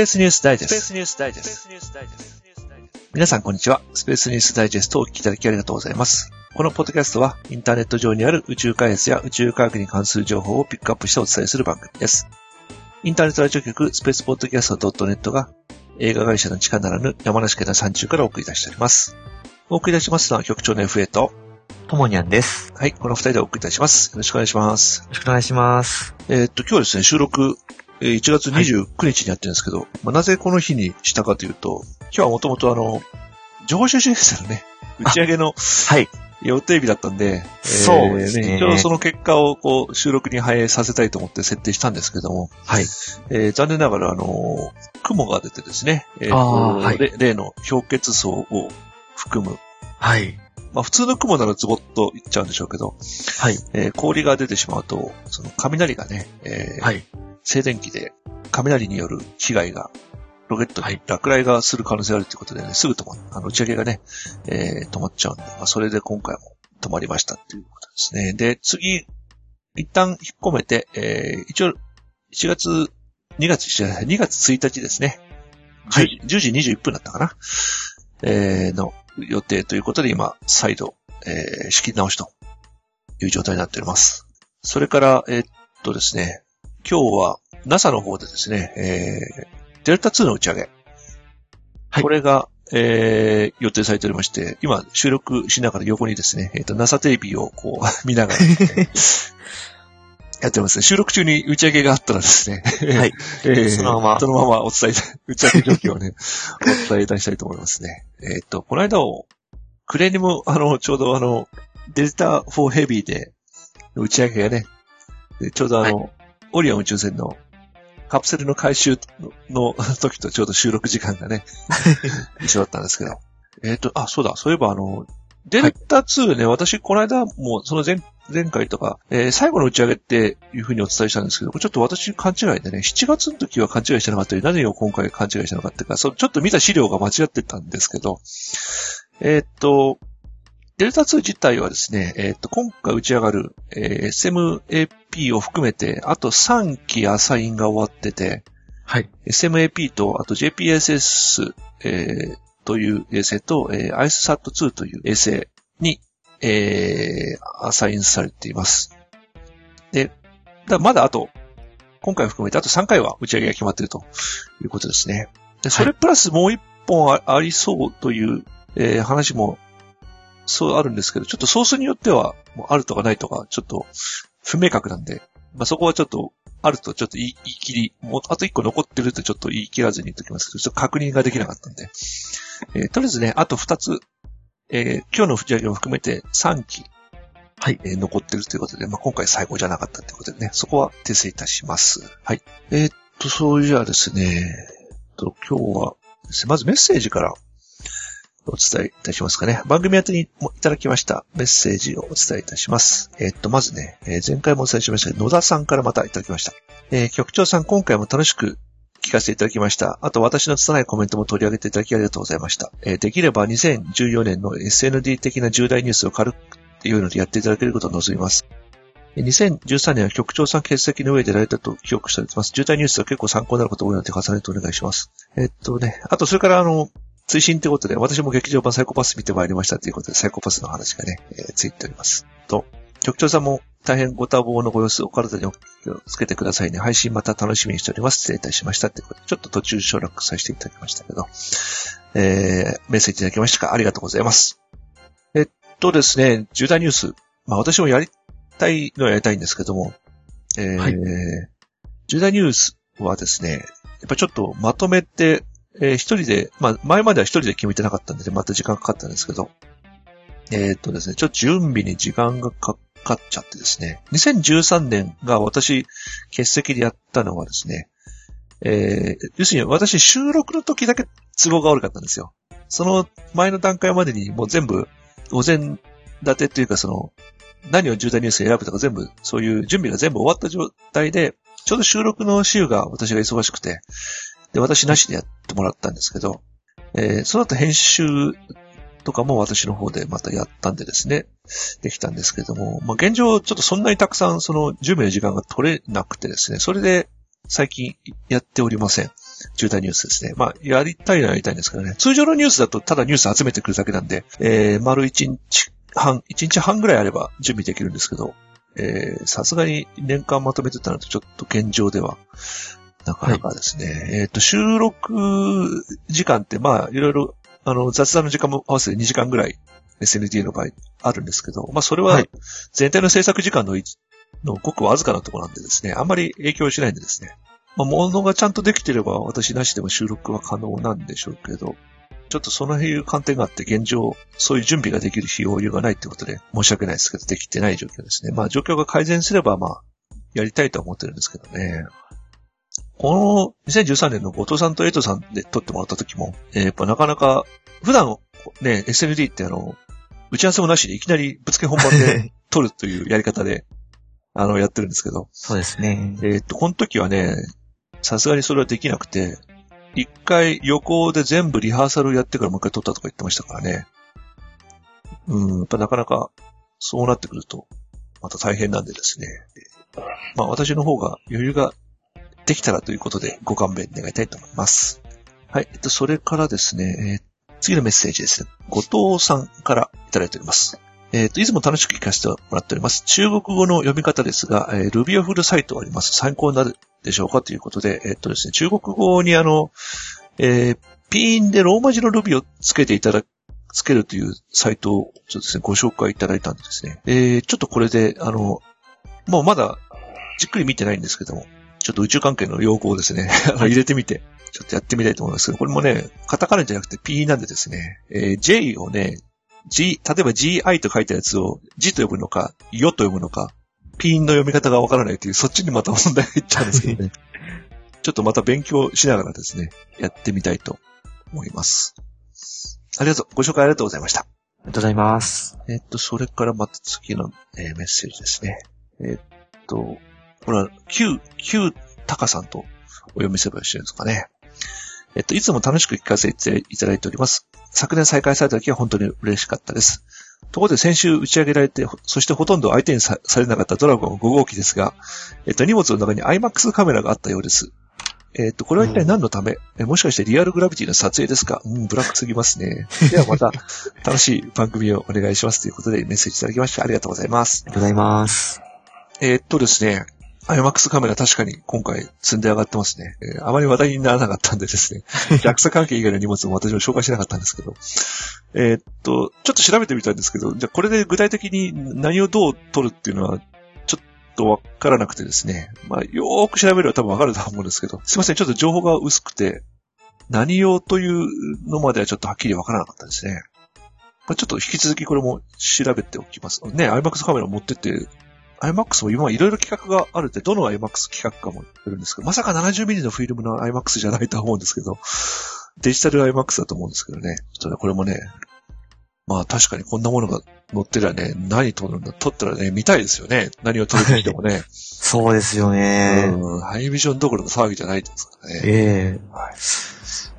スペースニュースダイジェスト。スペースニュースダイジェスト。皆さんこんにちは。スペースニュースダイジェストをお聞きいただきありがとうございます。このポッドキャストはインターネット上にある宇宙開発や宇宙科学に関する情報をピックアップしてお伝えする番組です。インターネットラジオ局スペースポッドキャスト .net が映画会社の地下ならぬ山梨県の山中からお送り出しております。お送り出しますのは局長の FA と、ともにゃんです。はい、この二人でお送りいたします。よろしくお願いします。よろしくお願いします。えー、っと、今日はですね、収録え1月29日にやってるんですけど、はい、まあ、なぜこの日にしたかというと、今日はもともとあの、情報収集フェスのね、打ち上げの、はい。予定日だったんで、そうですね。一応その結果をこう収録に反映させたいと思って設定したんですけども、はい。えー、残念ながらあの、雲が出てですね、えー、はい、例の氷結層を含む、はい。まあ普通の雲ならズボッといっちゃうんでしょうけど、はい。えー、氷が出てしまうと、その雷がね、えー、はい。静電気で雷による被害が、ロケットに落雷がする可能性があるということでね、すぐ止まあの、打ち上げがね、えー、止まっちゃうんで、まあ、それで今回も止まりましたっていうことですね。で、次、一旦引っ込めて、えー、一応、1月、2月、2月1日ですね。はい。10, 10時21分だったかな？えー、の予定ということで今、再度、えー、仕切り直しという状態になっております。それから、えー、っとですね、今日は NASA の方でですね、えー、デルタ2の打ち上げ。はい。これが、えー、予定されておりまして、今収録しながら横にですね、えっ、ー、と、NASA テレビをこう 見ながら、ね、やってますね。収録中に打ち上げがあったらですね。はい。えー、そのまま。そのままお伝え、打ち上げ状況をね、お伝えいたしたいと思いますね。えっ、と、この間を、クレーにも、あの、ちょうどあの、デルタ4ヘビーで、打ち上げがね、ちょうどあの、はいオリオン宇宙船のカプセルの回収の時とちょうど収録時間がね、一緒だったんですけど。えっ、と、あ、そうだ、そういえばあの、デルタ2ね、はい、私、この間も、その前、前回とか、えー、最後の打ち上げっていうふうにお伝えしたんですけど、ちょっと私勘違いでね、7月の時は勘違いしてなかったり、何を今回勘違いしてなかったか、そちょっと見た資料が間違ってたんですけど、えっ、と、デルタ2自体はですね、えっ、と、今回打ち上がる、えー、SMAP を含めて、あと3機アサインが終わってて、はい。SMAP と、あと JPSS、えー、という衛星と、えー、IceSat2 という衛星に、えー、アサインされています。で、だまだあと、今回含めてあと3回は打ち上げが決まっているということですね。で、それプラスもう1本ありそうという、えー、話もそうあるんですけど、ちょっとソースによっては、もうあるとかないとか、ちょっと不明確なんで、まあ、そこはちょっと、あるとちょっと言い切り、もうあと一個残ってるとちょっと言い切らずに言っときますけど、ちょっと確認ができなかったんで。えー、とりあえずね、あと二つ、えー、今日の藤上を含めて3機、はい、えー、残ってるということで、まあ、今回最後じゃなかったということでね、そこは訂正いたします。はい。えー、っと、そうじゃあですね、えっと、今日は、まずメッセージからお伝えいたしますかね。番組宛てにいただきましたメッセージをお伝えいたします。えー、っと、まずね、えー、前回もお伝えしましたけど野田さんからまたいただきました。えー、局長さん、今回も楽しく聞かせていただきました。あと、私の拙いコメントも取り上げていただきありがとうございました。えできれば2014年の SND 的な重大ニュースを軽くっていうのでやっていただけることを望みます。2013年は局長さん欠席の上でられたと記憶しております。重大ニュースは結構参考になること多いので重ねてお願いします。えっとね、あとそれからあの、追伸ってことで、私も劇場版サイコパス見てまいりましたということで、サイコパスの話がね、えー、ついております。と、局長さんも大変ご多忙のご様子、お体にお気をつけてくださいね。配信また楽しみにしております。失礼いたしましたってことで、ちょっと途中省略させていただきましたけど、えー、メッセージいただきましたか？ありがとうございます。えっとですね、重大ニュース。まあ私もやりたいのはやりたいんですけども、えー、はい、重大ニュースはですね、やっぱちょっとまとめてえー、一人で、まあ、前までは一人で決めてなかったんで、また時間かかったんですけど、えー、っとですね、ちょっと準備に時間がかかっちゃってですね、2013年が私、欠席でやったのはですね、えー、要するに私収録の時だけ都合が悪かったんですよ。その前の段階までにもう全部、午前立てというかその、何を重大ニュース選ぶとか全部、そういう準備が全部終わった状態で、ちょうど収録の週が私が忙しくて、で、私なしでやってもらったんですけど、えー、その後編集とかも私の方でまたやったんでですね、できたんですけども、まあ、現状ちょっとそんなにたくさんその準備の時間が取れなくてですね、それで最近やっておりません。重大ニュースですね。まあ、やりたいのはやりたいんですけどね。通常のニュースだとただニュース集めてくるだけなんで、えー、丸1日半、1日半ぐらいあれば準備できるんですけど、えー、さすがに年間まとめてたのとちょっと現状では、なかなかですね。はい、えっ、と、収録時間ってまあ、いろいろ、あの、雑談の時間も合わせて2時間ぐらい SND の場合あるんですけど、まあ、それは全体の制作時間ののごくわずかなところなんでですね、あんまり影響しないんでですね。まあ、物がちゃんとできてれば私なしでも収録は可能なんでしょうけど、ちょっとそのいう観点があって現状、そういう準備ができる費用がないってことで申し訳ないですけど、できてない状況ですね。まあ状況が改善すれば、まあ、やりたいと思ってるんですけどね。この2013年の後藤さんとエイトさんで撮ってもらった時も、えー、やっぱなかなか、普段ね、SND ってあの、打ち合わせもなしでいきなりぶつけ本番で 撮るというやり方で、あの、やってるんですけど。そうですね。えっと、この時はね、さすがにそれはできなくて、一回横で全部リハーサルやってからもう一回撮ったとか言ってましたからね。うん、やっぱなかなかそうなってくると、また大変なんでですね。まあ私の方が余裕ができたらということでご勘弁願いたいと思います。はい。えっと、それからですね、えー、次のメッセージですね。後藤さんからいただいております。えっ、ー、と、いつも楽しく聞かせてもらっております。中国語の読み方ですが、えー、ルビオフルサイトがあります。参考になるでしょうかということで、えっ、ー、とですね、中国語にあの、えー、ピーンでローマ字のルビをつけていただくつけるというサイトをちょっとですね、ご紹介いただいたんですね。えー、ちょっとこれで、あの、もうまだじっくり見てないんですけども、ちょっと宇宙関係の用語をですね、入れてみて、ちょっとやってみたいと思いますけど、これもね、カタカナじゃなくて P なんでですね、えー、J をね、G、例えば GI と書いたやつを G と読むのか、ヨと読むのか、ピンの読み方がわからないという、そっちにまた問題がいっちゃうんですけどね。ちょっとまた勉強しながらですね、やってみたいと思います。ありがとう。ご紹介ありがとうございました。ありがとうございます。えっと、それからまた次の、えー、メッセージですね。えっと、これは、Q、Q タカさんとお読みすればよろしいですかね。えっと、いつも楽しく聞かせていただいております。昨年再開された時は本当に嬉しかったです。ところで先週打ち上げられて、そしてほとんど相手にされなかったドラゴン5号機ですが、えっと、荷物の中に IMAX カメラがあったようです。えっと、これは一体何のため、うん、もしかしてリアルグラビティの撮影ですか？うん、ブラックすぎますね。ではまた、楽しい番組をお願いしますということでメッセージいただきましてありがとうございます。ありがとうございます。えっとですね、IMAX カメラ確かに今回積んで上がってますね。えー、あまり話題にならなかったんでですね、JAXA 関係以外の荷物も私も紹介しなかったんですけど、えー、っと、ちょっと調べてみたんですけど、じゃあこれで具体的に何をどう撮るっていうのは、ちょっとわからなくてですね、まあ、よーく調べれば多分わかると思うんですけど、すいません、ちょっと情報が薄くて、何用というのまではちょっとはっきりわからなかったですね。まあ、ちょっと引き続きこれも調べておきます。ね、IMAX カメラ持ってって IMAX も今いろいろ企画があるって、どの IMAX 企画かも言ってるんですけど、まさか 70mm のフィルムの IMAX じゃないと思うんですけど、デジタル IMAX だと思うんですけどね。ちょっとね、これもね、まあ確かにこんなものが載ってりゃね、何撮るんだ、撮ったらね、見たいですよね。何を撮るとしてもね。そうですよね。うん。ハイビジョンどころの騒ぎじゃないですからね。ええー、はい。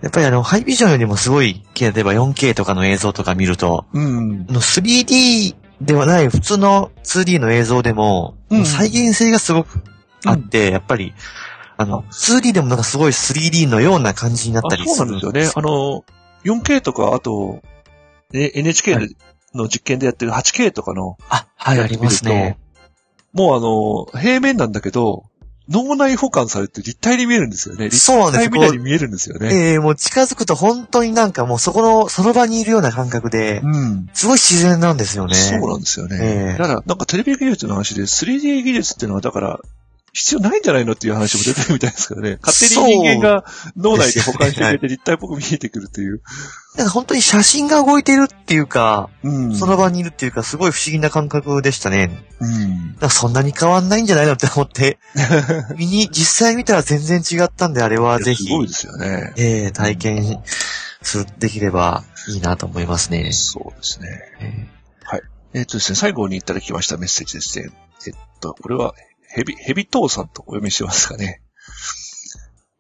やっぱりあの、ハイビジョンよりもすごい、例えば 4K とかの映像とか見ると、うん。の 3D ではない普通の 2D の映像でも、うん、再現性がすごくあって、うん、やっぱり、あの、2D でもなんかすごい 3D のような感じになったりする。そうなんですよね。あの、4K とか、あと、ね、NHK の実験でやってる 8K とかの、あ、はい、ありますね。もうあの、平面なんだけど、脳内保管されて立体に見えるんですよね。そうなんです立体みたいに見えるんですよね。ええー、もう近づくと本当になんかもうそこの、その場にいるような感覚で、うん。すごい自然なんですよね。そうなんですよね。えー、だから、なんかテレビ技術の話で 3D 技術っていうのは、だから、必要ないんじゃないのっていう話も出てるみたいですからね。勝手に人間が脳内で保管してくれて立体っぽく見えてくるという。なんか本当に写真が動いてるっていうか、うん、その場にいるっていうか、すごい不思議な感覚でしたね。うん。かそんなに変わんないんじゃないのって思って、見に、実際見たら全然違ったんで、あれはぜひ。すごいですよね。ええー、体験する、できればいいなと思いますね。そうですね。えー、はい。えっ、ー、とですね、最後にいただきましたメッセージですね。えっと、これは、ヘビ、ヘビトーさんとお読みしますかね。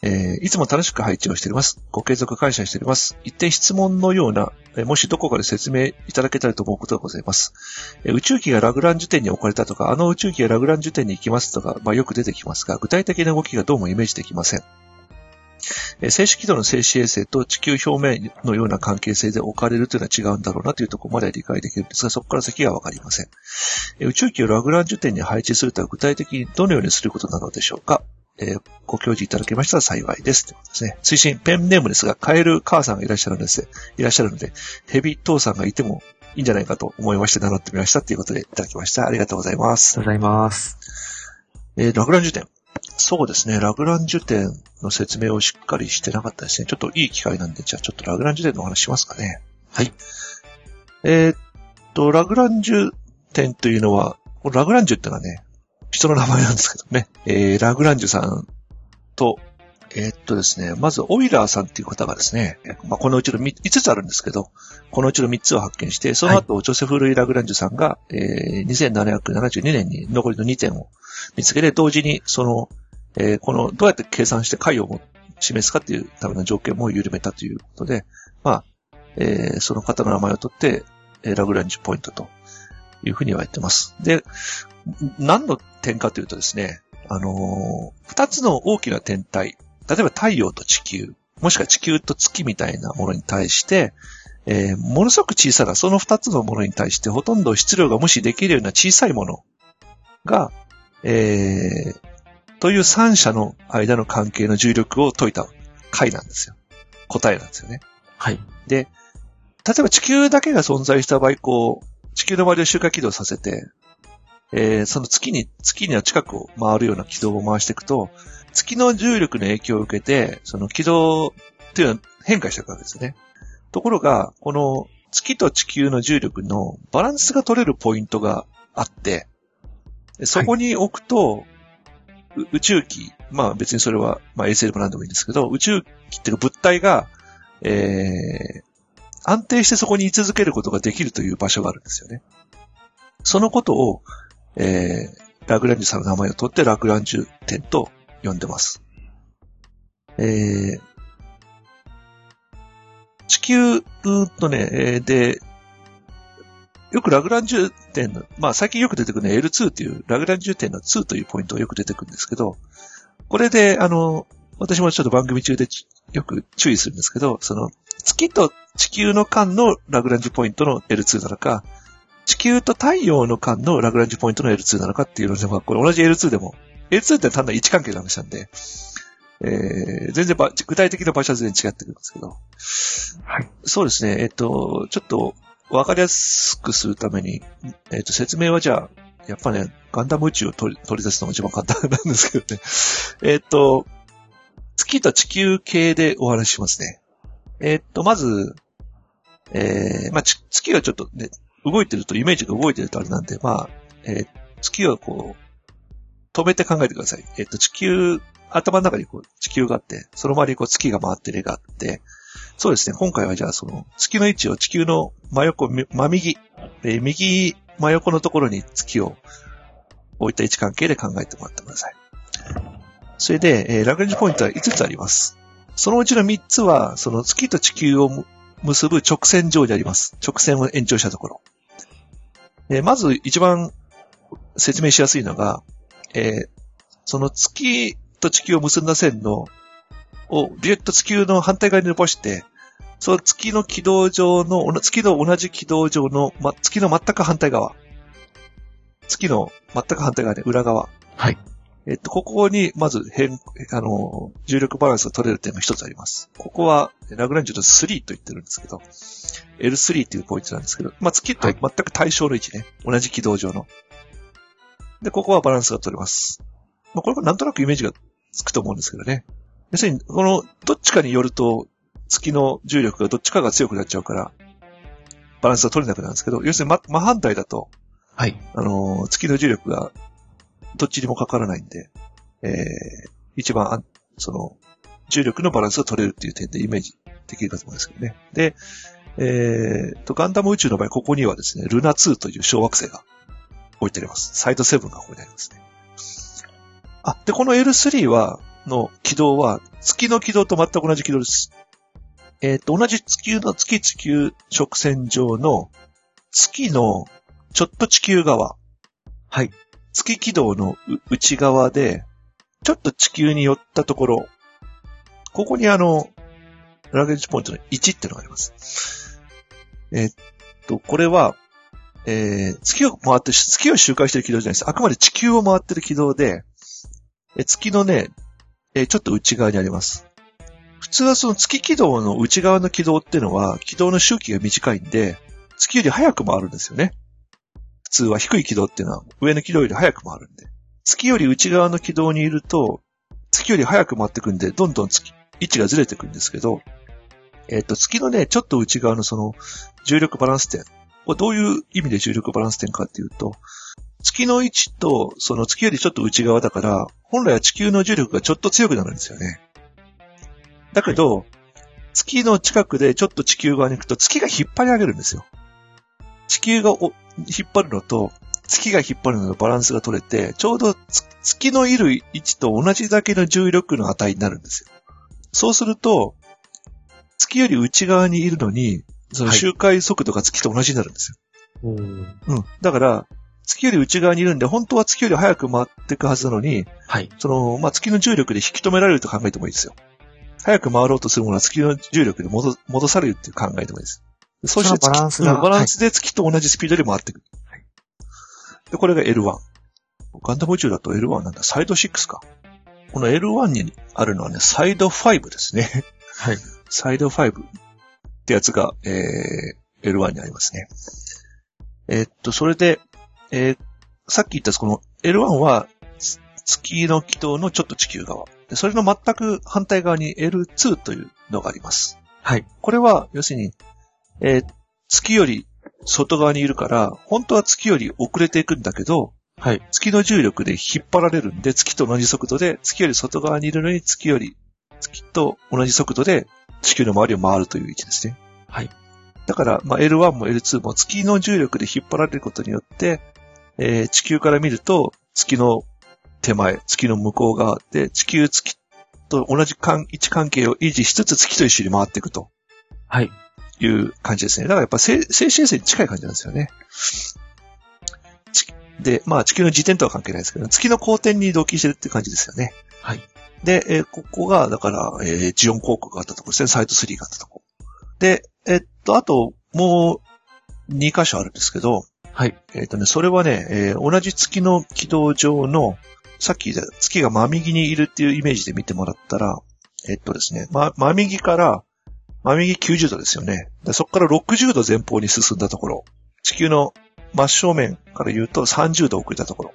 えー、いつも楽しく配置をしております。ご継続感謝しております。一点質問のような、えもしどこかで説明いただけたらと思うことがございます。え宇宙機がラグランジュ点に置かれたとか、あの宇宙機がラグランジュ点に行きますとか、まあ、よく出てきますが、具体的な動きがどうもイメージできません。えー静止軌道の静止衛星と地球表面のような関係性で置かれるというのは違うんだろうなというところまでは理解できるんですが、そこから先はわかりません。えー宇宙機をラグランジュ点に配置するとは具体的にどのようにすることなのでしょうかえーご教示いただけましたら幸いです。ということですね。推進、ペンネームですが、カエル母さんがいらっしゃるんです。いらっしゃるので、ヘビ父さんがいてもいいんじゃないかと思いまして名乗ってみましたということでいただきました。ありがとうございます。ありがとうございます。えーラグランジュ点。そうですね。ラグランジュ点の説明をしっかりしてなかったですね。ちょっといい機会なんで、じゃあちょっとラグランジュ点のお話しますかね。はい。えーっと、ラグランジュ点というのは、このラグランジュってのはね、人の名前なんですけどね。えー、ラグランジュさんと、えーっとですね、まず、オイラーさんっていう方がですね、まあ、このうちの5つあるんですけど、このうちの3つを発見して、その後、ジョセフ・ルイ・ラグランジュさんが、えー、2772年に残りの2点を見つけて、同時に、その、えーこの、どうやって計算して解を示すかっていうための条件も緩めたということで、まあ、えーその方の名前を取って、えーラグランジュポイントというふうに言われてます。で、何の点かというとですね、あのー二つの大きな天体、例えば太陽と地球、もしくは地球と月みたいなものに対して、えーものすごく小さなその二つのものに対してほとんど質量が無視できるような小さいものが、えーという三者の間の関係の重力を解いた解なんですよ。答えなんですよね。はい。で、例えば地球だけが存在した場合、こう、地球の周りを周回軌道させて、えーその月に、月には近くを回るような軌道を回していくと、月の重力の影響を受けて、その軌道っていうのは変化していくわけですね。ところが、この月と地球の重力のバランスが取れるポイントがあって、でそこに置くと、う宇宙機、まあ別にそれは、まあ衛星でも何でもいいんですけど、宇宙機っていうか物体が、えー、安定してそこに居続けることができるという場所があるんですよね。そのことを、えー、ラグランジュさんの名前を取ってラグランジュ点と呼んでます。えー、地球うーんとね、で、よくラグランジュ点の、まあ最近よく出てくるね、L2 っていう、ラグランジュ点の2というポイントがよく出てくるんですけど、これで、あの、私もちょっと番組中でちよく注意するんですけど、その、月と地球の間のラグランジュポイントの L2 なのか、地球と太陽の間のラグランジュポイントの L2 なのかっていうので、まあ、これ同じ L2 でも、L2 って単なる位置関係の話なんで、えー、全然ば具体的な場所は全然違ってくるんですけど、はい。そうですね、えっと、ちょっと、わかりやすくするために、えっと、説明はじゃあ、やっぱね、ガンダム宇宙を取り取り出すのが一番簡単なんですけどね。えっと、月と地球系でお話しますね。えっと、まず、えー、まあ、月がちょっとね、動いてると、イメージが動いてるとあれなんで、まあ、えー月をこう、止めて考えてください。えっと、地球、頭の中にこう、地球があって、その周りにこう、月が回ってる絵があって、そうですね、今回はじゃあその、月の位置を地球の真横、真右、えー右真横のところに月を置いた位置関係で考えてもらってください。それで、えーラグランジポイントは5つあります。そのうちの3つは、その月と地球を結ぶ直線上にあります。直線を延長したところ。えまず一番説明しやすいのが、えーその月と地球を結んだ線の、をビュッと地球の反対側に伸ばして、その月の軌道上の、月の同じ軌道上の、ま、月の全く反対側。月の全く反対側で、裏側。はい。えっと、ここに、まず変、あの、重力バランスが取れる点が一つあります。ここは、ラグランジュの3と言ってるんですけど、L3 っていうポイントなんですけど、まあ、月と全く対称の位置ね。同じ軌道上の。で、ここはバランスが取れます。まあ、これはなんとなくイメージがつくと思うんですけどね。要するに、この、どっちかによると、月の重力がどっちかが強くなっちゃうから、バランスが取れなくなるんですけど、要するに真真反対だと、はい。あのー月の重力がどっちにもかからないんで、えー、一番その、重力のバランスを取れるっていう点でイメージできるかと思うんですけどね。で、えーと、ガンダム宇宙の場合、ここにはですね、ルナ2という小惑星が置いてあります。サイド7がここにありますね。あ、で、この L3 は、の軌道は、月の軌道と全く同じ軌道です。えっ、と、同じ地球の月地球直線上の月のちょっと地球側。はい。月軌道の内側で、ちょっと地球に寄ったところ、ここにあの、ラゲージポイントの1っていうのがあります。えーっと、これは、えー、月を回って、月を周回してる軌道じゃないです。あくまで地球を回ってる軌道で、え月のね、えーちょっと内側にあります。普通はその月軌道の内側の軌道っていうのは、軌道の周期が短いんで、月より早く回るんですよね。普通は低い軌道っていうのは上の軌道より早く回るんで。月より内側の軌道にいると、月より早く回ってくんで、どんどん月、位置がずれてくんですけど、えっ、と、月のね、ちょっと内側のその、重力バランス点。これどういう意味で重力バランス点かっていうと、月の位置と、その月よりちょっと内側だから、本来は地球の重力がちょっと強くなるんですよね。だけど、月の近くでちょっと地球側に行くと月が引っ張り上げるんですよ。地球がお引っ張るのと、月が引っ張るののバランスが取れて、ちょうどつ月のいる位置と同じだけの重力の値になるんですよ。そうすると、月より内側にいるのに、そのはい周回速度が月と同じになるんですよ。うん。うん。だから、月より内側にいるんで、本当は月より早く回っていくはずなのに、はい。その、まあ、月の重力で引き止められると考えてもいいですよ。早く回ろうとするものは月の重力で戻戻されるっていう考えてもいいです。そうしてバランスが月うんバランスで月と同じスピードで回っていく。はいで、これが L1。ガンダム宇宙だと L1 なんだ。サイド6か。この L1 にあるのはね、サイド5ですね。はい。サイド5ってやつが、えー、L1 にありますね。えーっと、それで、えーさっき言ったこの L1 はつ月の軌道のちょっと地球側。でそれの全く反対側に L2 というのがあります。はい。これは、要するに、えー月より外側にいるから、本当は月より遅れていくんだけど、はい。月の重力で引っ張られるんで、月と同じ速度で、月より外側にいるのに月より、月と同じ速度で地球の周りを回るという位置ですね。はい。だから、まあ、L1 も L2 も月の重力で引っ張られることによって、えー地球から見ると月の手前、月の向こう側で地球月と同じ関位置関係を維持しつつ月と一緒に回っていくとはい。いう感じですね。だからやっぱ静静止衛星に近い感じなんですよね。ちで、まあ地球の自転とは関係ないですけど、月の公転に同期してるって感じですよね。はい。で、えーここが、だから、えージオン広告があったところですね。サイト3があったところ。で、えっと、あと、もう、2箇所あるんですけど、はい。えっとね、それはね、えー同じ月の軌道上の、さっき言った月が真右にいるっていうイメージで見てもらったら、えっとですね、ま、真右から、真右90度ですよね。でそこから60度前方に進んだところ、地球の真正面から言うと30度遅れたところ、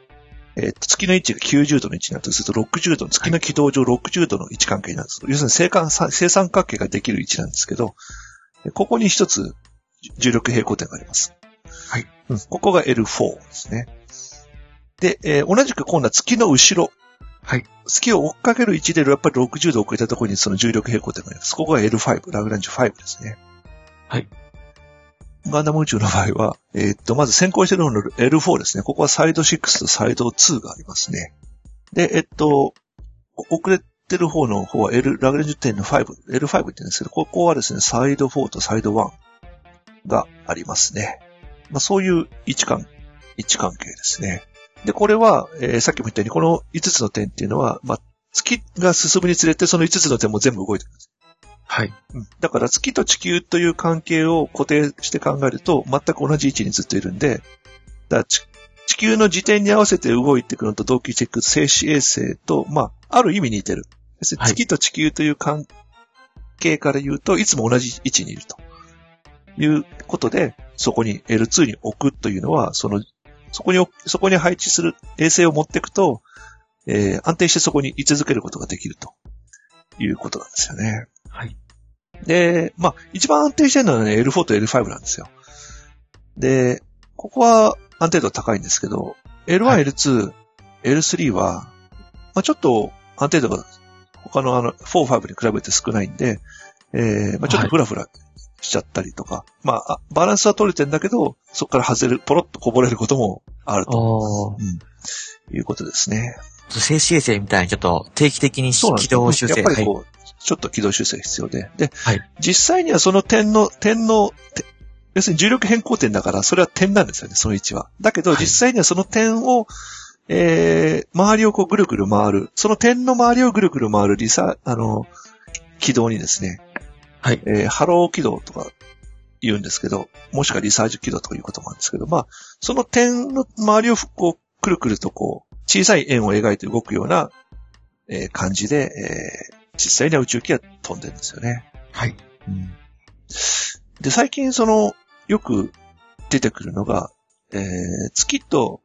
えっと、月の位置が90度の位置になるとすると60度、月の軌道上60度の位置関係になるんです。要するに正正三角形ができる位置なんですけど、ここに一つ重力平行点があります。はい。うん、ここが L4 ですね。で、えー同じく今度は月の後ろ。はい。月を追っかける位置でやっぱり60度遅れたところにその重力平行点があります。ここが L5、ラグランジュ5ですね。はい。ガンダム宇宙の場合は、えーっと、まず先行してる方の L4 ですね。ここはサイド6とサイド2がありますね。で、えっと、お遅れてる方の方は L、ラグランジュ点の5、L5 って言うんですけど、ここはですね、サイド4とサイド1がありますね。まあそういう位置関、位置関係ですね。で、これは、えーさっきも言ったように、この5つの点っていうのは、まあ、月が進むにつれて、その5つの点も全部動いてるんです。はい。うんだから月と地球という関係を固定して考えると、全く同じ位置にずっといるんで、だ地球の時点に合わせて動いていくのと同期していく静止衛星と、まあ、ある意味似てる。月と地球という関係から言うと、いつも同じ位置にいると。いうことで、そこに L2 に置くというのは、その、そこに置、そこに配置する衛星を持っていくと、えー安定してそこに居続けることができるということなんですよね。はい。で、まあ、一番安定してるのはね、L4 と L5 なんですよ。で、ここは安定度高いんですけど、L1、はい L2、L3 は、まあ、ちょっと安定度が他のあの、4、5に比べて少ないんで、えー、まあ、ちょっとフラフラしちゃったりとか、まああ、バランスは取れてんだけど、そこから外れる、ポロッとこぼれることもあるとおー。いうことですね。静止衛星みたいにちょっと定期的に軌道修正。やっぱりこう、ちょっと軌道修正必要で。で、はい実際にはその点の、点の、て要するに重力変更点だから、それは点なんですよね、その位置は。だけど、はい実際にはその点を、えー、周りをこうぐるぐる回る。その点の周りをぐるぐる回るリサ、あの、軌道にですね、はい。えーハロー軌道とか言うんですけど、もしくはリサージ軌道とかいうこともあるんですけど、まあ、その点の周りをこう、くるくるとこう、小さい円を描いて動くような、えー感じで、えー実際には宇宙機は飛んでるんですよね。はい。で、最近その、よく出てくるのが、えー月と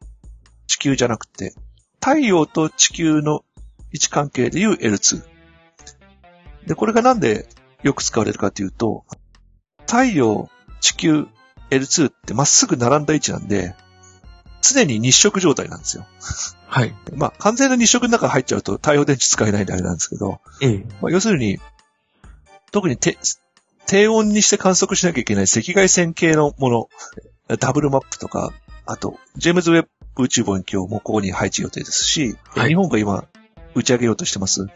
地球じゃなくて、太陽と地球の位置関係でいう L2。で、これがなんでよく使われるかというと、太陽、地球、L2 ってまっすぐ並んだ位置なんで、常に日食状態なんですよ。はい。まあ、完全な日食の中に入っちゃうと太陽電池使えないんであれなんですけど、ええ。まあ、要するに、特にて低温にして観測しなきゃいけない赤外線系のもの、ダブルマップとか、あと、ジェームズ・ウェッブ宇宙望遠鏡もここに配置予定ですし、はい日本が今打ち上げようとしてます、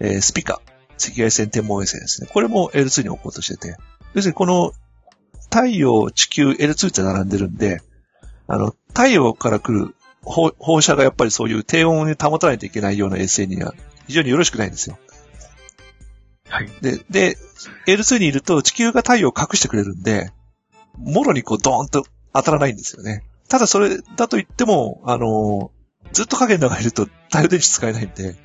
えースピカ、赤外線天文衛星ですね。これも L2 に置こうとしてて、要するにこの太陽、地球、L2 って並んでるんで、あの、太陽から来る放放射がやっぱりそういう低温に保たないといけないような衛星には非常によろしくないんですよ。はい。で、で、L2 にいると地球が太陽を隠してくれるんで、もろにこうドーンと当たらないんですよね。ただそれだと言っても、あのずっと影の中にいると太陽電池使えないんで、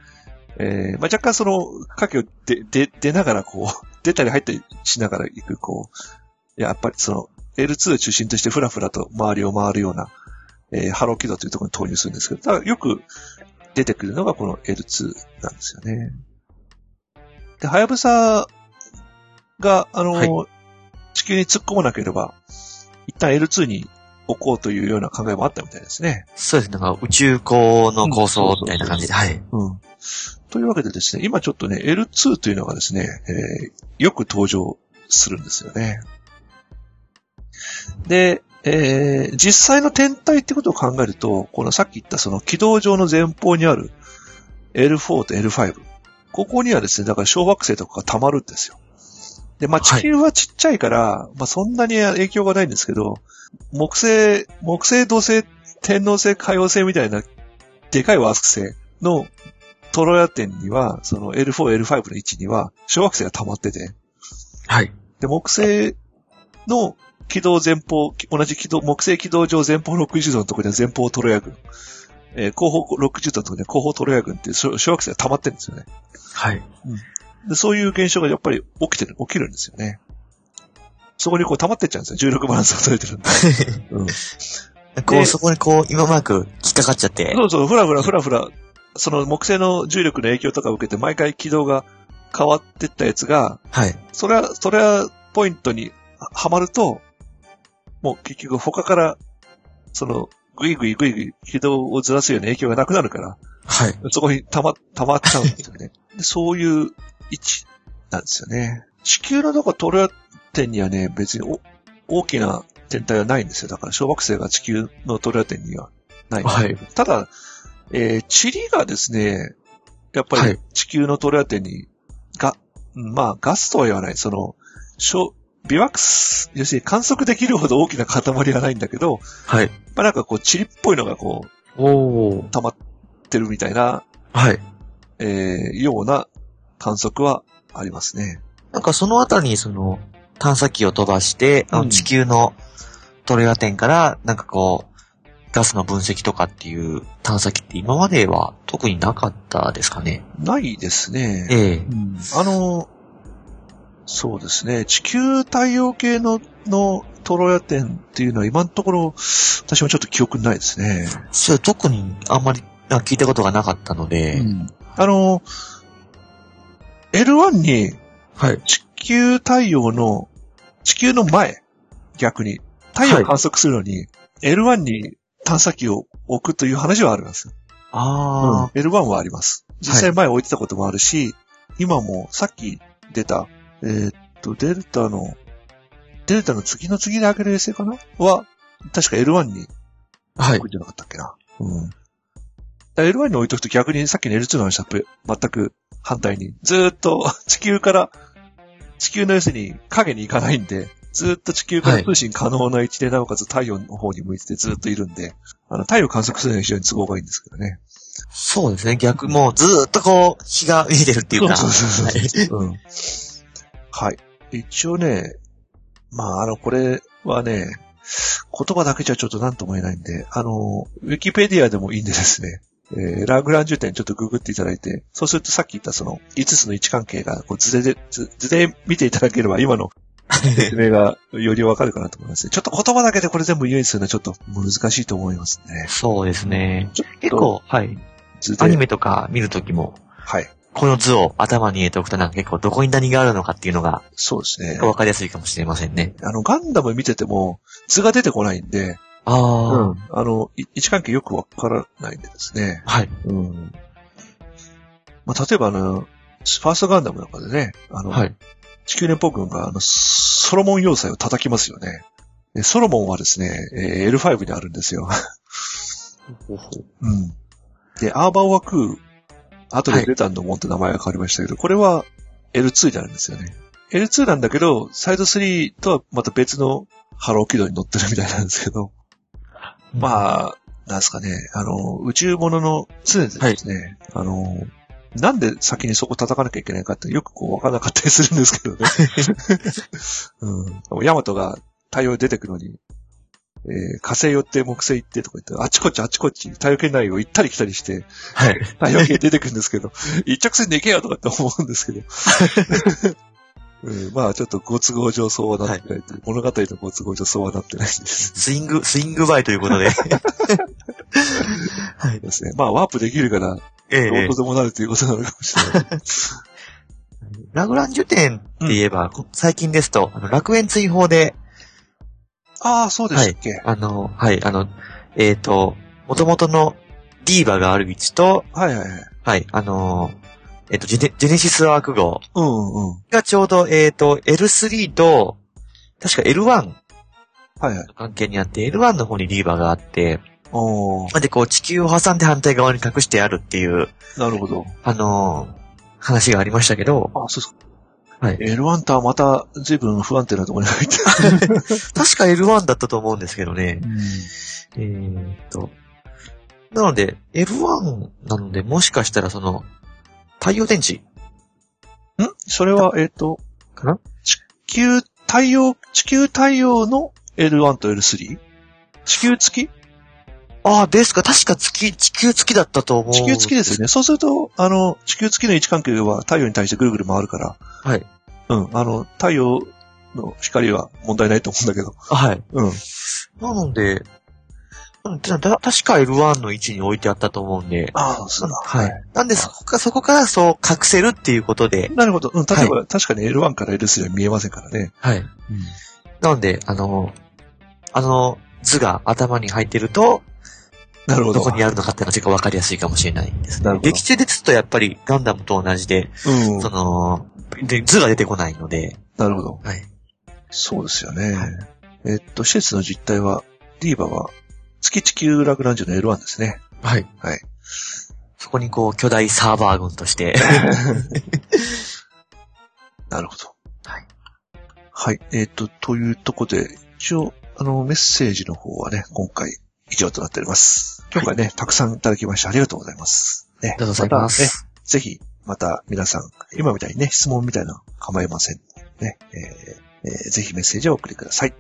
えーまあ、若干その影を出、出、出ながらこう、出たり入ったりしながら行く、こう、やっぱりその L2 を中心としてふらふらと周りを回るような、えーハロー軌道というところに投入するんですけど、ただよく出てくるのがこの L2 なんですよね。で、はやぶさが、あの、はい地球に突っ込まなければ、一旦 L2 に置こうというような考えもあったみたいですね。そうですね。なんか宇宙港の構想みたいな感じで。はい。うん。というわけでですね、今ちょっとね、L2 というのがですね、えーよく登場するんですよね。で、えー実際の天体ってことを考えると、このさっき言ったその軌道上の前方にある L4 と L5。ここにはですね、だから小惑星とかが溜まるんですよ。で、まあはい地球はちっちゃいから、まあそんなに影響がないんですけど、木星、木星、土星、天王星、海王星みたいなでかい惑星のトロヤ点には、その L4、L5 の位置には小惑星が溜まってて、はい。で、木星の軌道前方、同じ軌道、木星軌道上前方60度のところには前方トロヤ群、えー後方60度のところには後方トロヤ群っていう小小惑星が溜まってるんですよね。はい。で、そういう現象がやっぱり起きてる、起きるんですよね。そこにこう溜まってっちゃうんですよ。重力バランスが取れてるんで。うん、こう、そこにこう、今うまく引っかかっちゃって。そうそう、ふらふらふらふら、その木星の重力の影響とかを受けて毎回軌道が変わってったやつが、はい。それは、それはポイントにはまると、もう結局他から、その、ぐいぐいぐいぐい軌道をずらすような影響がなくなるから、はい。そこに溜ま、溜まっちゃうんですよね。でそういう位置なんですよね。地球のどこトロヤ点にはね、別にお大きな天体はないんですよ。だから小惑星が地球のトロヤ点にはないんですけど。ただ、えー、塵がですね、やっぱりはい地球のトロヤ点に、が、うんまあガスとは言わない、その、小微惑星、要するに観測できるほど大きな塊はないんだけど、はい。まあなんかこう塵っぽいのがこうおー。溜まってるみたいなはい。えーような観測はありますね。なんかそのあたりにその、探査機を飛ばして、あうんの地球のトレア点から、なんかこう、ガスの分析とかっていう探査機って今までは特になかったですかね？ないですね。ええうんあの、そうですね。地球太陽系の、のトロヤ点っていうのは今のところ、私もちょっと記憶にないですね。それ特にあんまりあ聞いたことがなかったので、あの、L1 にはい。地球太陽の、地球の前、逆に、太陽を観測するのに、L1 に探査機を置くという話はあります。あうん、L1 はあります。実際前置いてたこともあるし、今もさっき出た、えーっと、デルタの、デルタの次の次に上げる衛星かな？は、確か L1 にあ、はい置い。てなかったっけな。うん。だから L1 に置いとくと逆にさっきの L2 の話と全く反対に、ずーっと 地球から、地球の要するに影に行かないんで、ずーっと地球から通信可能な位置で、なおかつ太陽の方に向いててずーっといるんで、あの、太陽観測するのに非常に都合がいいんですけどね。そうですね。逆、もうずーっとこう、日が見えてるっていうか。そうそうそうはいそう。うん。はい。一応ね、まあ、あの、これはね、言葉だけじゃちょっと何とも言えないんで、あの、ウィキペディアでもいいんでですね、えーラグランジュ点ちょっとググっていただいて、そうするとさっき言ったその5つの位置関係がこう図で、図図で見ていただければ今の説明がよりわかるかなと思いますね。ちょっと言葉だけでこれ全部言うにするのはちょっと難しいと思いますね。そうですね。結構、はい。アニメとか見るときも、はい。この図を頭に入れておくとなんか結構どこに何があるのかっていうのがそうですね。わかりやすいかもしれませんね。あの、ガンダム見てても図が出てこないんで、ああ、うん。あの、い位置関係よくわからないんでですね。はい。うん。まあ、例えばあの、ファーストガンダムなんかでね、あの、はい。地球連邦軍があの、ソロモン要塞を叩きますよね。でソロモンはですね、えー L5 にあるんですよ。うん。で、アーバーワクー、後で出たんドモンって名前が変わりましたけど、これは L2 になるんですよね。L2 なんだけど、サイド3とはまた別のハロー軌道に乗ってるみたいなんですけど、あ、まあ、なんですかね、あの、宇宙物の常でですね、あの、なんで先にそこ叩かなきゃいけないかってよくこう分からなかったりするんですけどね。うん。ヤマトが太陽に出てくのに、えー火星寄って木星行ってとか言って、あっちこっちあっちこっち太陽系内を行ったり来たりして、はい。太陽系出てくるんですけど、一直線で行けよとかって思うんですけど。うん、まあちょっとご都合上そうはなってないという、物語のご都合上そうはなってないんです。スイング、スイングバイということで。はい。ですね。まあワープできるから、えどうとでもなるということなのかもしれない。ラグランジュ店って言えば、最近ですと、あの楽園追放で、ああ、そうでしたっけ、あの、はい、あの、えっ、と、元々のディーバがある位置と、はい、はいはいはい、あの、えっ、とジェネ、ジェネシスアーク号うんうん。がちょうど、えっ、と、L3 と、確か L1 はいはい。の関係にあって、L1 の方にディーバがあって、おー、なんでこう地球を挟んで反対側に隠してあるっていう、なるほど。あの話がありましたけど、あそうですか。はい。L1 とはまた随分不安定なところに入って 確か L1 だったと思うんですけどね。えーっと。なので、L1 なので、もしかしたらその、太陽電池？ん？それは、えっ、と、かな？地球太陽、地球太陽の L1 と L3? 地球付きああ、ですか。確か月、地球付きだったと思う。地球付きですよね。そうすると、あの、地球付きの位置関係は太陽に対してぐるぐる回るから、はい。うん、あの、太陽の光は問題ないと思うんだけど、はい。うん。なので、うんただ確か L1 の位置に置いてあったと思うんで、ああ、そうだ。はい。なんで、そこか、そこからそう隠せるっていうことで、なるほど。うん、例えば、確かに L1 から L3 は見えませんからね。はい。うん。なので、あの、あの図が頭に入ってると、なるほど。どこにあるのかっていうのが結構わかりやすいかもしれないですね。なるほど劇中ですとやっぱりガンダムと同じで、うん。その、で図が出てこないので、なるほど。はい。そうですよね。えっと、施設の実態は、ディーバは、月地球ラグランジュの L1 ですね。はい。はい。そこにこう、巨大サーバー群として、なるほど。はい。はい。えっと、というとこで、一応、あの、メッセージの方はね、今回、以上となっております。今回ね、たくさんいただきましてありがとうございます。ね。ありがとうございまたねす。ぜひ、また皆さん、今みたいにね、質問みたいなの構いませんね。えーえーぜひメッセージをお送りください。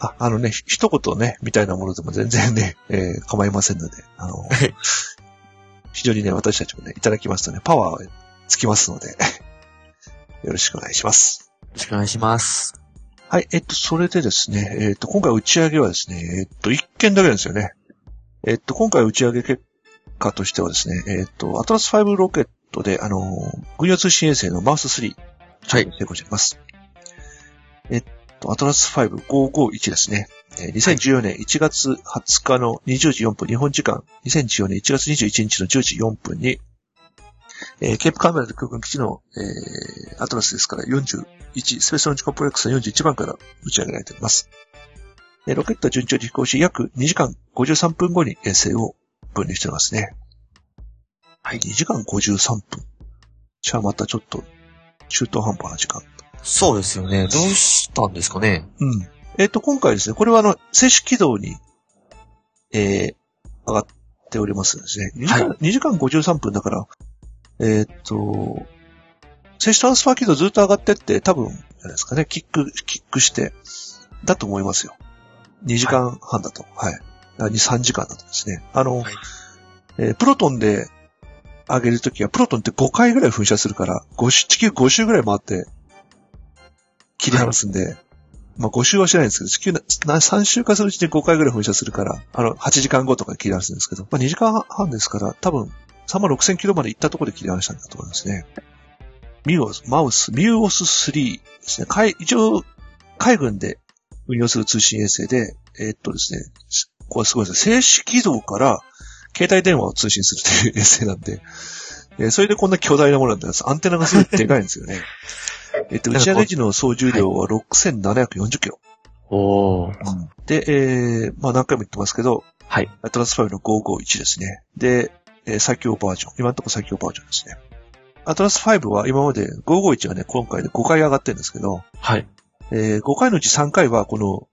あ、あのね、ひ一言ね、みたいなものでも全然ね、えー構いませんので、あの、はい非常にね、私たちもね、いただきますとね、パワーがつきますので、よろしくお願いします。よろしくお願いします。はい、えっと、それでですね、えっと、今回打ち上げはですね、えっと、一件だけなんですよね。えっと、今回打ち上げ結果としてはですね、えっと、アトラス5ロケットで、あの、軍用通信衛星のマウス3、はい成功しています。えっと、アトラス5551ですね。2014年1月20日の20時4分、日本時間、2014年1月21日の10時4分に、えーケープカメラで空軍基地の、えーアトラスですから41、スペースロンチコンプレックスの41番から打ち上げられております。でロケット順調に飛行し、約2時間53分後に衛星を分離しておりますね。はい、2時間53分。じゃあまたちょっと、中途半端な時間。そうですよね。どうしたんですかね。うん。えっ、と、今回ですね、これはあの、静止軌道に、えー、上がっっておりますですね。2時間,、はい、2時間53分だから、えー、っと、静止トランスファー軌道ずっと上がってって、多分、じゃないですかね、キック、キックして、だと思いますよ。2時間半だと。はい。はい、2、3時間だとですね。あの、はい、えー、プロトンで上げるときは、プロトンって5回ぐらい噴射するから、5周、地球5周ぐらい回って、切り離すんで、まあ5周はしないんですけど、地球3周化するうちに5回ぐらい噴射するから、あの、8時間後とか切り離すんですけど、まあ2時間半ですから、多分、3万6000キロまで行ったところで切り離したんだと思いますね。ミュオス、マウス、ミューオス3ですね。海、一応、海軍で運用する通信衛星で、えー、っとですね、これすごいですね。静止軌道から携帯電話を通信するという衛星なんで、えー、それでこんな巨大なものなんです。アンテナがすごいでかいんですよね。えっと、打ち上げ時の総重量は6740キロ。おー。で、えー、まあ何回も言ってますけど、はい。アトラス5の551ですね。で、えー、最強バージョン。今のところ最強バージョンですね。アトラス5は今まで551はね、今回で5回上がってるんですけど、はい。えー、5回のうち3回はこの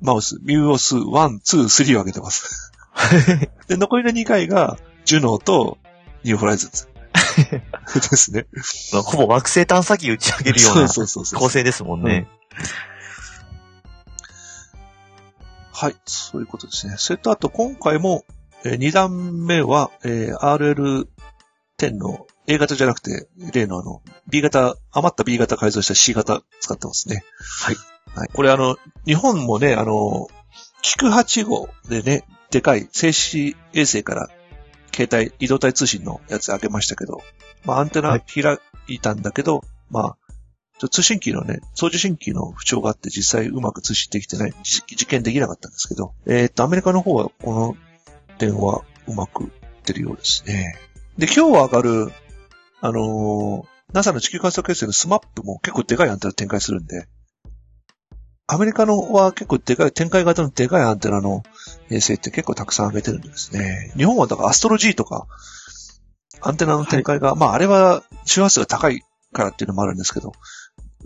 マウス、ミューオス1、2、3を上げてます。で、残りの2回が、ジュノーとニューホライズンズ。ですね。まあ、ほぼ惑星探査機打ち上げるような構成ですもんね。はい、そういうことですね。それとあと今回も、えー、2段目は、えー、RL10 の A 型じゃなくて、例のあの、B 型、余った B 型改造した C 型使ってますね。はい。はい。これあの、日本もね、あの、菊8号でね、でかい静止衛星から携帯、移動体通信のやつあげましたけど、まあアンテナ開いたんだけど、はい、まあ、通信機のね、送受信機の不調があって実際うまく通信できてない、実験できなかったんですけど、えー、っと、アメリカの方はこの点はうまくいってるようですね。で、今日上がるあのー、NASA の地球観測衛星のスマップも結構でかいアンテナ展開するんで、アメリカのは結構でかい、展開型のでかいアンテナの衛星って結構たくさん上げてるんですね。日本はだからアストロ G とか、アンテナの展開が、はい、まああれは周波数が高いからっていうのもあるんですけど、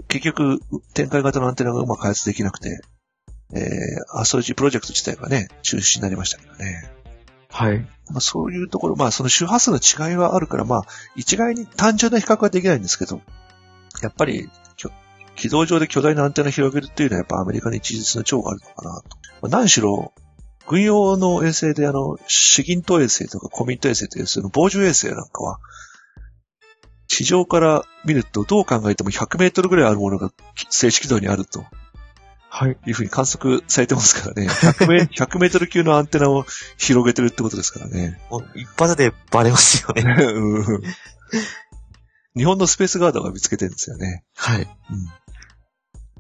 結局展開型のアンテナがうまく開発できなくて、えー、アストロ G プロジェクト自体がね、中止になりましたけどね。はい。まあそういうところ、まあその周波数の違いはあるから、まあ一概に単純な比較はできないんですけど、やっぱり、軌道上で巨大なアンテナを広げるっていうのはやっぱアメリカに一実の長があるのかなと。まあ、何しろ、軍用の衛星であの、主銀島衛星とかコミット衛星というその防除衛星なんかは、地上から見るとどう考えても100メートルぐらいあるものが静止軌道にあると。はい。いうふうに観測されてますからね。100メ ,100 メートル級のアンテナを広げてるってことですからね。もう一発でバレますよね。うん、日本のスペースガードが見つけてるんですよね。はい。うん、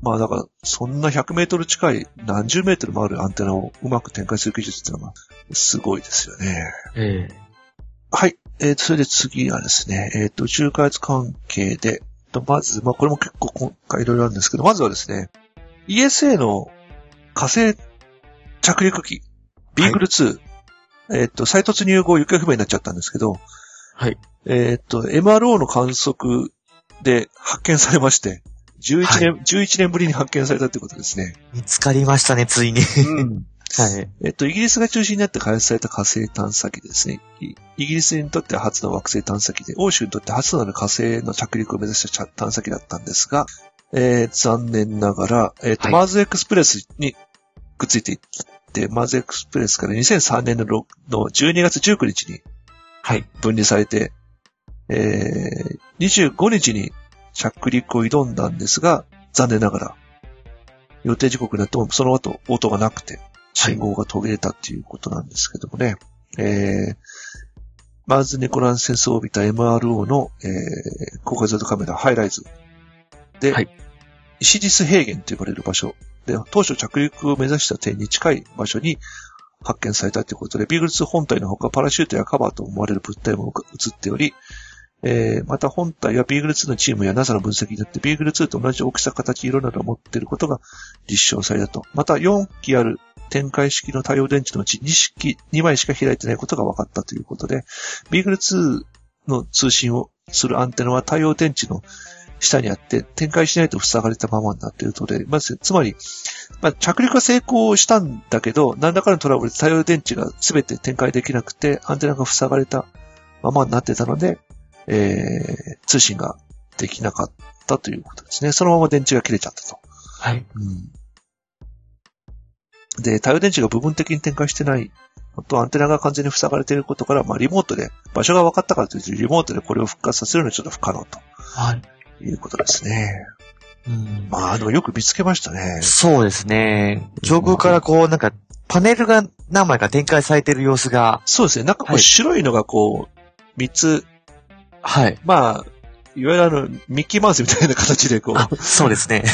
まあだから、そんな100メートル近い何十メートルもあるアンテナをうまく展開する技術っていうのは、すごいですよね。ええはい。えー、と、それで次はですね、えっ、ー、と、宇宙開発関係で、まず、まあこれも結構今回いろいろあるんですけど、まずはですね、ESA の火星着陸機、ビーグル2、はい、えっ、と、再突入後行方不明になっちゃったんですけど、はい。えっ、と、MRO の観測で発見されまして、11年、はい、11年ぶりに発見されたってことですね。見つかりましたね、ついに。うん。はい。えっと、イギリスが中心になって開発された火星探査機ですね。イギリスにとって初の惑星探査機で、欧州にとって初となる火星の着陸を目指した探査機だったんですが、えー、残念ながら、えっ、ー、と、はい、マーズエクスプレスにくっついていって、マーズエクスプレスから2003年のの12月19日に、はい、分離されて、えー、25日に着陸を挑んだんですが、残念ながら、予定時刻になってもその後応答がなくて、信号が途切れたっていうことなんですけどもね。はい、えー、マーズネコランセンスを帯びた MRO の、えー、高解像度カメラハイライズ。で、はい、石リス平原と呼ばれる場所。で、当初着陸を目指した点に近い場所に発見されたということで、ビーグル2本体のほかパラシュートやカバーと思われる物体も映っており、えー、また本体はビーグル2のチームや NASA の分析によってビーグル2と同じ大きさ、形、色などを持っていることが実証されたと。また4機ある展開式の太陽電池のうち2式、2枚しか開いてないことが分かったということで、ビーグル2の通信をするアンテナは太陽電池の下にあって、展開しないと塞がれたままになっているとで、まず、つまり、まあ、着陸は成功したんだけど、何らかのトラブルで太陽電池が全て展開できなくて、アンテナが塞がれたままになってたので、えー、通信ができなかったということですね。そのまま電池が切れちゃったと。はい。うん。で、太陽電池が部分的に展開してないのと、アンテナが完全に塞がれていることから、まあ、リモートで、場所が分かったからといって、リモートでこれを復活させるのはちょっと不可能とはい。いうことですね。うんまあ、でもよく見つけましたね。そうですね。上空からこう、なんか、パネルが何枚か展開されてる様子が、そうですね。なんかこうはい白いのがこう、三つ、はい。まあ、いわゆるあの、ミッキーマウスみたいな形でこあう、、そうですね。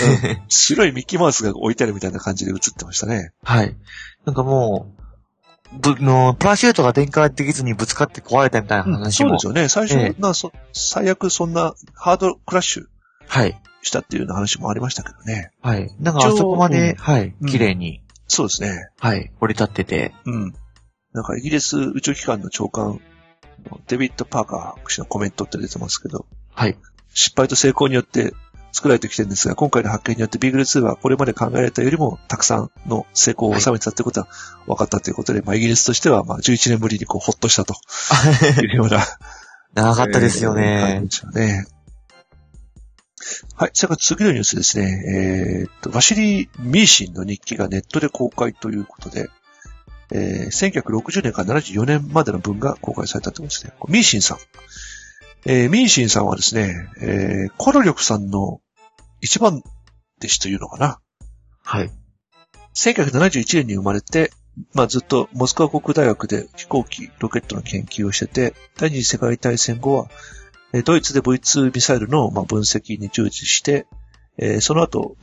白いミッキーマウスが置いてあるみたいな感じで映ってましたね。はい。なんかもう、ぶ、の、プラシュートが展開できずにぶつかって壊れたみたいな話も。そうですよね。最初、ええなそ最悪そんなハードクラッシュはい。したっていうような話もありましたけどね。はい。なんかあそこまで、うんはいうん。綺麗に、そうですね。はい。降り立ってて。うん。なんかイギリス宇宙機関の長官、デビッド・パーカー博士のコメントって出てますけど、はい。失敗と成功によって作られてきてるんですが、今回の発見によってビーグル2はこれまで考えられたよりもたくさんの成功を収めてたってことは分かったということで、まあイギリスとしてはまあ11年ぶりにこうほっとしたというような長かったですよえー感ねじ。ですよね。はい。それから次のニュースですね。えーっと、ワシリー・ミーシンの日記がネットで公開ということで、えー1960年から74年までの文が公開されたということですね。ミーシンさん。えーミーシンさんはですね、えーコロリョクさんの一番弟子というのかな。はい。1971年に生まれて、まあずっとモスクワ航空大学で飛行機、ロケットの研究をしてて、第二次世界大戦後は、えードイツで V2 ミサイルのまあ分析に従事して、えーその後、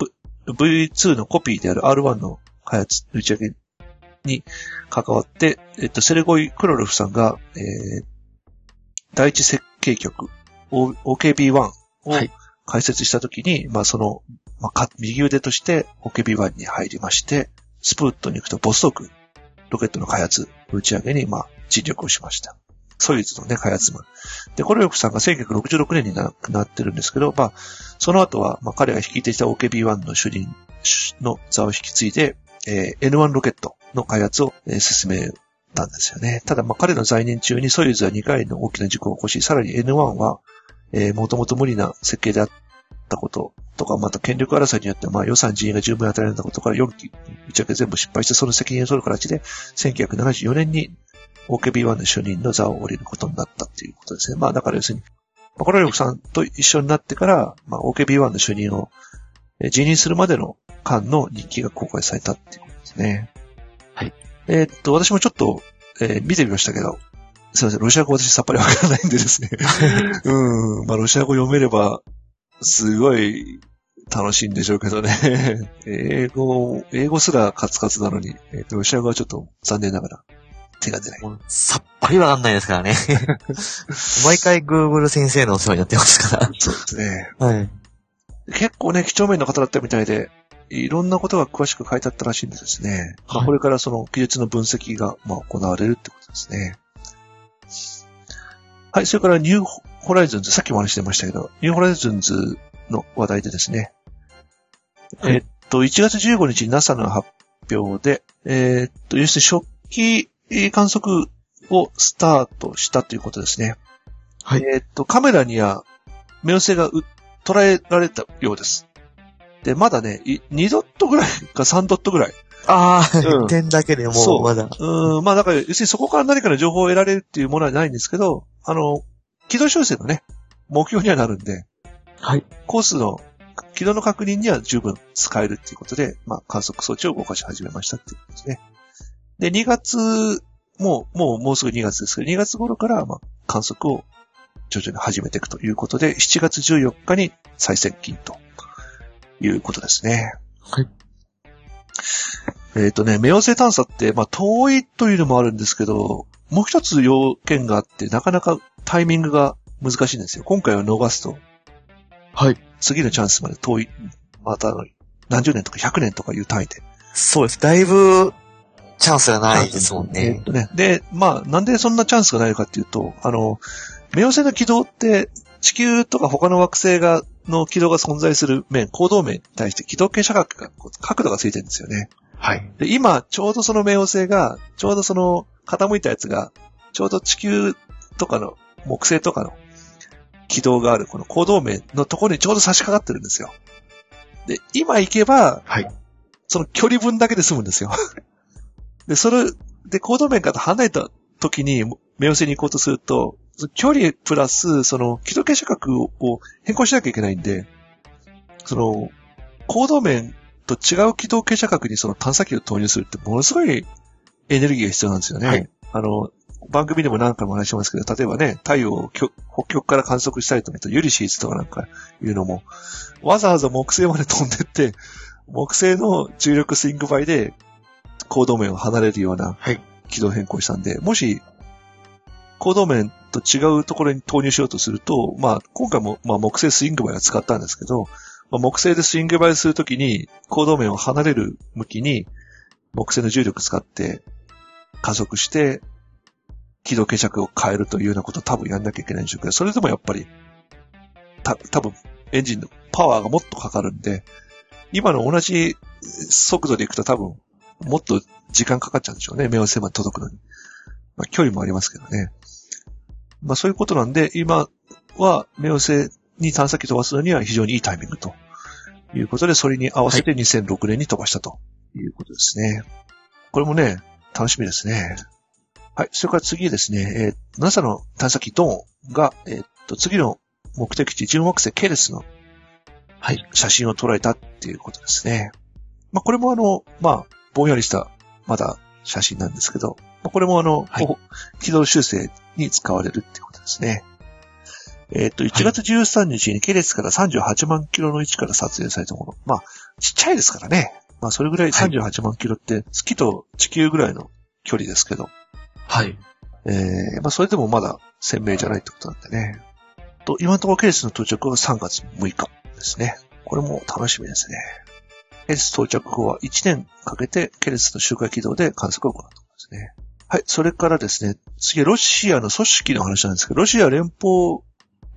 v、V2 のコピーである R1 の開発、打ち上げに関わって、えっと、セレゴイ・クロロフさんが、えー第一設計局、O- OKB1 をはい開設したときに、まあその、まあか、右腕として OKB1 に入りまして、スプーットに行くとボストーク、ロケットの開発、打ち上げに、まあ、尽力をしました。ソユーズのね、開発も。で、コロリョフさんが1966年に亡くなってるんですけど、まあ、その後は、まあ、彼が率いてきた OKB1 の主任の座を引き継いで、えー N1 ロケットの開発を、進めたんですよね。ただ、ま、彼の在任中にソユーズは2回の大きな事故を起こし、さらに N1 は、えー、もともと無理な設計であったこととか、また権力争いによって、ま、予算人員が十分与えられたことから4機打ち上げ全部失敗して、その責任を取る形で、1974年に OKB1 の主任の座を降りることになったっていうことですね。まあ、だから要するに、ま、コロリョフさんと一緒になってから、ま、OKB1 の主任を辞任するまでの間の日記が公開されたっていうことですね。はい。えーっと、私もちょっと、えー見てみましたけど、すいません、ロシア語私さっぱりわからないんでですね。うん、まあ、ロシア語読めれば、すごい楽しいんでしょうけどね。英語、英語すらカツカツなのに、えーとロシア語はちょっと残念ながら手が出ない。さっぱりわかんないですからね。毎回 Google 先生のお世話になってますかそうですね。ら。はい。結構ね、几帳面な方だったみたいで、いろんなことが詳しく書いてあったらしいんですね。まあはいこれからその技術の分析が、まあ、行われるってことですね。はい、それからニューホライズンズ、さっきも話してましたけど、ニューホライズンズの話題でですね。はいえっと、1月15日に NASA の発表で、えっと、要するに初期観測をスタートしたということですね。はいえっと、カメラには目の性がう捉えられたようです。で、まだね、い2ドットぐらいか3ドットぐらい。ああ、うん点だけでもそううまだ。うーん、まあだから、要するにそこから何かの情報を得られるっていうものはないんですけど、あの、軌道修正のね、目標にはなるんで、はい。コースの軌道の確認には十分使えるっていうことで、まあ観測装置を動かし始めましたっていうことですね。で、2月、もう、もう、もうすぐ2月ですけど、2月頃から、まあ、観測を徐々に始めていくということで、7月14日に最接近ということですね。はい。えっ、とね、冥王星探査って、まあ、遠いというのもあるんですけど、もう一つ要件があって、なかなかタイミングが難しいんですよ。今回は逃すと、はい。次のチャンスまで遠い、また何十年とか100年とかいう単位で。そうです。だいぶ、チャンスがないですもんえっね。とね。で、まあ、なんでそんなチャンスがないのかっていうと、あの、冥王星の軌道って、地球とか他の惑星がの軌道が存在する面、行動面に対して軌道傾斜角が、角度がついてるんですよね。はい。で、今、ちょうどその冥王星が、ちょうどその傾いたやつが、ちょうど地球とかの、木星とかの軌道がある、この行動面のところにちょうど差し掛かってるんですよ。で、今行けば、はい。その距離分だけで済むんですよ。で、それ、で、行動面から離れた時に、冥王星に行こうとすると、距離プラス、その、軌道傾斜角を変更しなきゃいけないんで、その、行動面と違う軌道傾斜角にその探査機を投入するってものすごいエネルギーが必要なんですよね。はいあの、番組でも何回も話しますけど、例えばね、太陽を極北極から観測したりとか、ユリシーズとかなんかいうのも、わざわざ木星まで飛んでって、木星の重力スイング倍で行動面を離れるようなはい。軌道変更したんで、もし、行動面と違うところに投入しようとすると、まあ、今回も、まあ、木星スイングバイを使ったんですけど、まあ、木星でスイングバイするときに、行動面を離れる向きに、木星の重力使って、加速して、軌道傾斜を変えるというようなことを多分やんなきゃいけないんでしょうけど、それでもやっぱり、た、多分、エンジンのパワーがもっとかかるんで、今の同じ速度で行くと多分、もっと時間かかっちゃうんでしょうね。冥王星まで届くのに。まあ、距離もありますけどね。まあ、そういうことなんで、今は冥王星に探査機飛ばすのには非常にいいタイミングということで、それに合わせて2006年に飛ばしたということですね。これもね、楽しみですね。はい。それから次ですね、えー NASA の探査機ドーンが、えーっと、次の目的地、準惑星ケレスの、はい、写真を捉えたっていうことですね。まあ、これもあの、まあ、ぼんやりした、まだ写真なんですけど、まあ、これもあの、はい軌道修正に使われるっていうことですね。えーっと、1月13日にケレスから38万キロの位置から撮影されたもの。まあ、ちっちゃいですからね。まあ、それぐらいはい38万キロって、月と地球ぐらいの距離ですけど、はい。えー、まあ、それでもまだ鮮明じゃないってことなんでね。と、今のところケースの到着は3月6日ですね。これも楽しみですね。ケース到着後は1年かけてケレスの周回軌道で観測を行うところですね。はい、それからですね、次、ロシアの組織の話なんですけど、ロシア連邦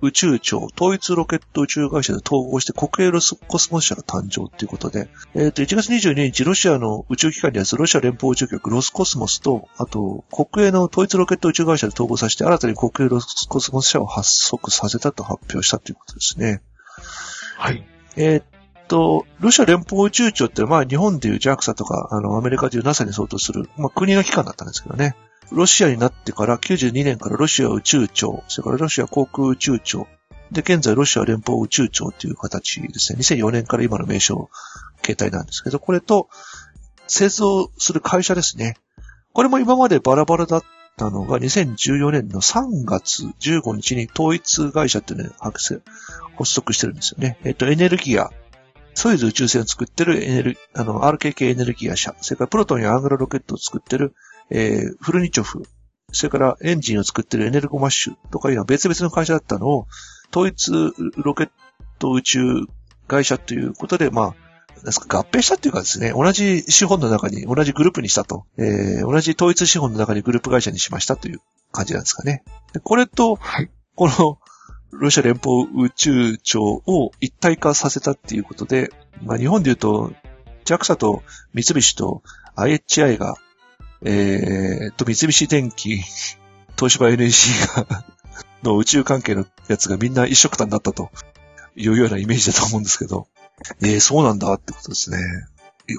宇宙庁、統一ロケット宇宙会社で統合して国営ロスコスモス社が誕生ということで、えっ、と、1月22日、ロシアの宇宙機関にあるロシア連邦宇宙局ロスコスモスと、あと、国営の統一ロケット宇宙会社で統合させて、新たに国営ロスコスモス社を発足させたと発表したということですね。はい。えーっと、ロシア連邦宇宙庁って、まあ日本でいう JAXA とか、あの、アメリカでいう NASA に相当する、まあ国の機関だったんですけどね。ロシアになってから92年からロシア宇宙庁、それからロシア航空宇宙庁、で、現在ロシア連邦宇宙庁という形ですね。2004年から今の名称、形態なんですけど、これと、製造する会社ですね。これも今までバラバラだったのが、2014年の3月15日に統一会社っていうのを発生発足してるんですよね。えっ、と、エネルギア、ソユーズ宇宙船を作ってるエネル、あの、RKK エネルギア社、それからプロトンやアングラロケットを作ってる、えー、フルニチョフ、それからエンジンを作ってるエネルゴマッシュとかいうのは別々の会社だったのを、統一ロケット宇宙会社ということで、まあ、ですか合併したっていうかですね、同じ資本の中に、同じグループにしたと、えー、同じ統一資本の中にグループ会社にしましたという感じなんですかね。でこれと、はい。この、ロシア連邦宇宙庁を一体化させたっていうことで、まあ日本で言うと、JAXA と三菱と IHI が、えー、と三菱電機、東芝 NEC が、の宇宙関係のやつがみんな一緒くたになったというようなイメージだと思うんですけど、えー、そうなんだってことですね。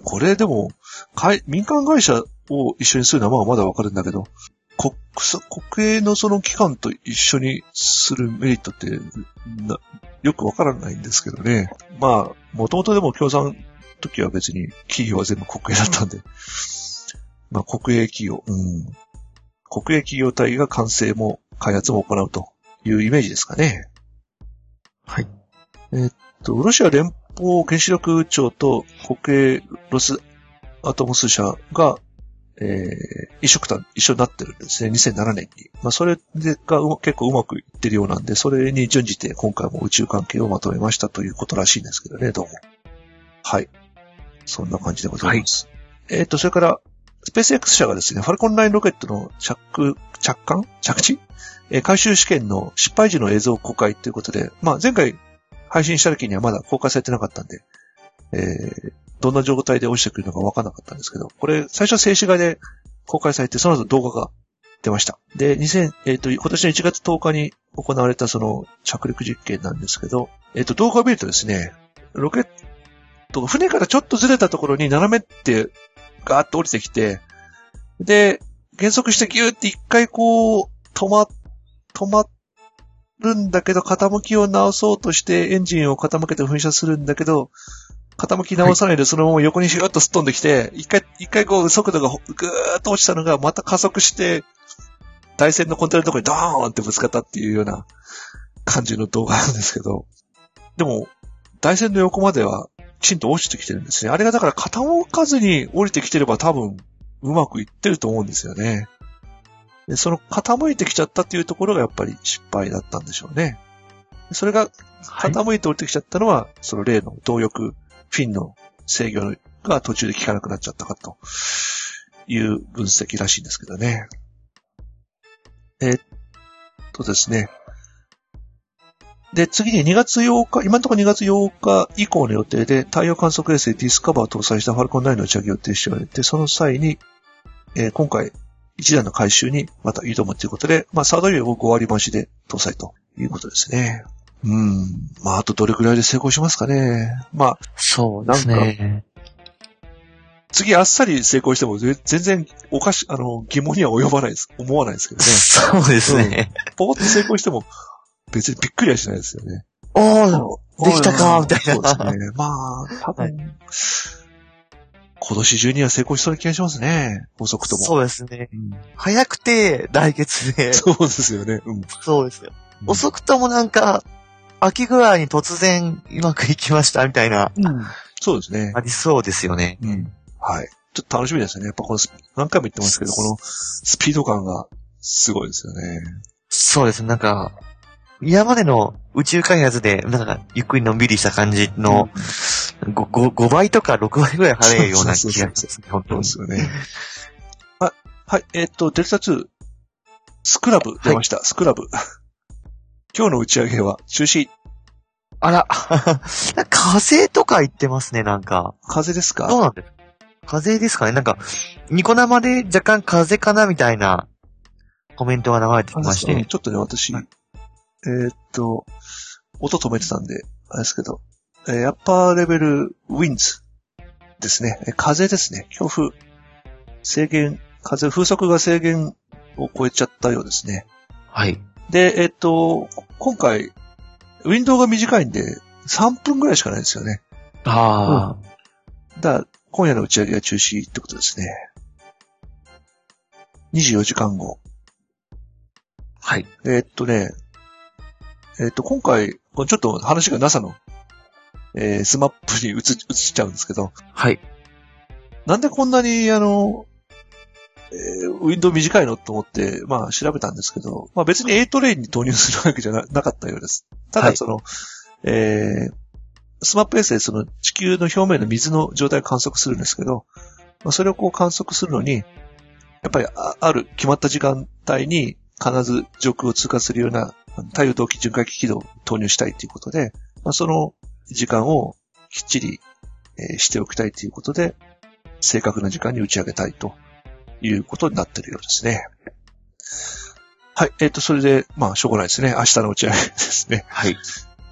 これでも、民間会社を一緒にするのはまだわかるんだけど、国さ、国営のその機関と一緒にするメリットって、なよくわからないんですけどね。まあ、もともとでも共産の時は別に企業は全部国営だったんで。まあ、国営企業、うん。国営企業体が完成も開発も行うというイメージですかね。はい。えっと、ロシア連邦原子力庁と国営ロスアトムス社が、えー、一緒くた、一緒になってるんですね。2007年に。まあ、それでが結構うまくいってるようなんで、それに準じて今回も宇宙関係をまとめましたということらしいんですけどね、どうも。はい。そんな感じでございます。えっと、それから、スペース X 社がですね、ファルコン9ロケットの着、着艦？着地？えー回収試験の失敗時の映像公開ということで、まあ、前回配信した時にはまだ公開されてなかったんで、えー、どんな状態で落ちてくるのかわからなかったんですけど、これ、最初は静止画で公開されて、その後動画が出ました。で、2000、えっ、ー、と、今年の1月10日に行われたその着陸実験なんですけど、えっ、ー、と、動画を見るとですね、ロケット、船からちょっとずれたところに斜めってガーッと降りてきて、で、減速してギューって一回こう、止ま、止まるんだけど、傾きを直そうとしてエンジンを傾けて噴射するんだけど、傾き直さないでそのまま横にシューッとすっ飛んできて、一回、一回こう速度がぐーっと落ちたのがまた加速して、台線のコンテナのとこにドーンってぶつかったっていうような感じの動画なんですけど、でも、台線の横まではきちんと落ちてきてるんですね。あれがだから傾かずに降りてきてれば多分うまくいってると思うんですよね。で、その傾いてきちゃったっていうところがやっぱり失敗だったんでしょうね。それが傾いて降りてきちゃったのは、その例の動力、フィンの制御が途中で効かなくなっちゃったかという分析らしいんですけどね。え、っとですね。で、次に2月8日、今のところ2月8日以降の予定で太陽観測衛星ディスカバーを搭載したファルコン9の打ち上げを予定しておられて、その際に、えー、今回、一段の回収にまた挑むということで、まあ、サードウェイを5割増しで搭載ということですね。うん。まあ、あとどれくらいで成功しますかね。まあ、そうですね。次あっさり成功しても全然おかし、あの、疑問には及ばないです。思わないですけどね。そうですね。うん、ポーッと成功しても別にびっくりはしないですよね。おー、できたか、みたいな。そうですね。まあ、多分、はい、今年中には成功しそうな気がしますね。遅くとも。そうですね。うん、早くて来月で。そうですよね。うん、そうですよ。遅くともなんか、秋ぐらいに突然うまくいきましたみたいな。うん、そうですね。ありそうですよね。うん。はい。ちょっと楽しみですね。やっぱこの、何回も言ってますけど、このスピード感がすごいですよね。そうです。なんか、今までの宇宙開発で、なんか、ゆっくりのんびりした感じの、うん、5, 5倍とか6倍ぐらい早いような気がします。本当に。そうですよね。あ、はい、えー、っと、デルタ2、スクラブ出ました、はい、スクラブ。今日の打ち上げは中止。あら、風とか言ってますね、なんか。風ですか？どうなんです風ですかねなんか、ニコ生で若干風かなみたいなコメントが流れてきまして。ちょっとね、私、はい、えー、っと、音止めてたんで、あれですけど、えー、アッパーレベルウィンズですね。風ですね。強風。制限、風、風速が制限を超えちゃったようですね。はい。で、えー、っと、今回、ウィンドウが短いんで、3分ぐらいしかないですよね。ああ、うん。だ今夜の打ち上げは中止ってことですね。24時間後。はい。えー、っとね、えー、っと、今回、ちょっと話が NASA の、えー、スマップに移、移っちゃうんですけど。はい。なんでこんなに、あの、えー、ウィンドウ短いのと思って、まあ調べたんですけど、まあ別に8レーンに投入するわけじゃなかったようです。ただその、はい、えー、スマップ衛星その地球の表面の水の状態を観測するんですけど、まあ、それをこう観測するのに、やっぱりある決まった時間帯に必ず上空を通過するような太陽同期準回帰軌道を投入したいということで、まあ、その時間をきっちり、えー、しておきたいということで、正確な時間に打ち上げたいということになっているようですね。はい。えっ、ー、と、それで、まあ、しょうがないですね。明日の打ち上げですね。はい。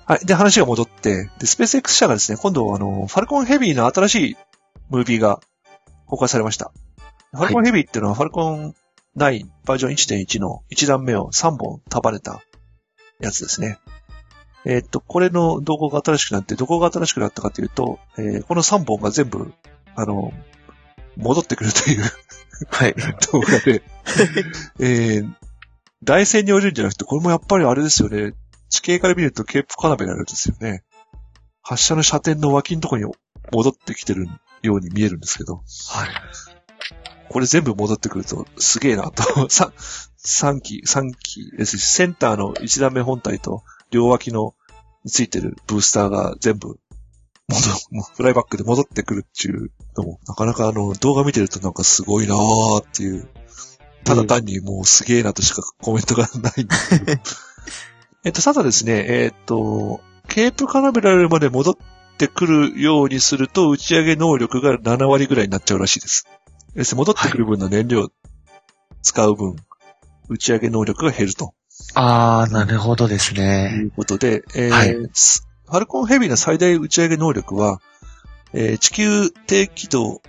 はい。で、話が戻って、で、スペース X 社がですね、今度、あの、ファルコンヘビーの新しいムービーが公開されました。ファルコンヘビーっていうのは、ファルコン9バージョン1.1の1段目を3本束ねたやつですね。えー、っと、これの動画が新しくなって、どこが新しくなったかというと、えー、この3本が全部、あの、戻ってくるというはい。動画で、えー、台線に降りるんじゃなくて、これもやっぱりあれですよね。地形から見るとケープカナベなんですよね。発射の射点の脇のとこに戻ってきてるように見えるんですけど。はい。これ全部戻ってくるとすげえなと。3, 3機、3機ですし、センターの1段目本体と両脇のついてるブースターが全部戻、フライバックで戻ってくるっていうのも、なかなかあの動画見てるとなんかすごいなーっていう、ただ単にもうすげえなとしかコメントがないんですけど。えっと、ただですね、えっと、ケープカナベラルまで戻ってくるようにすると、打ち上げ能力が7割ぐらいになっちゃうらしいです。要するに戻ってくる分の燃料使う分、打ち上げ能力が減ると。あー、なるほどですとね。いうことで、えーはいスファルコンヘビーの最大打ち上げ能力は、えー地球低軌道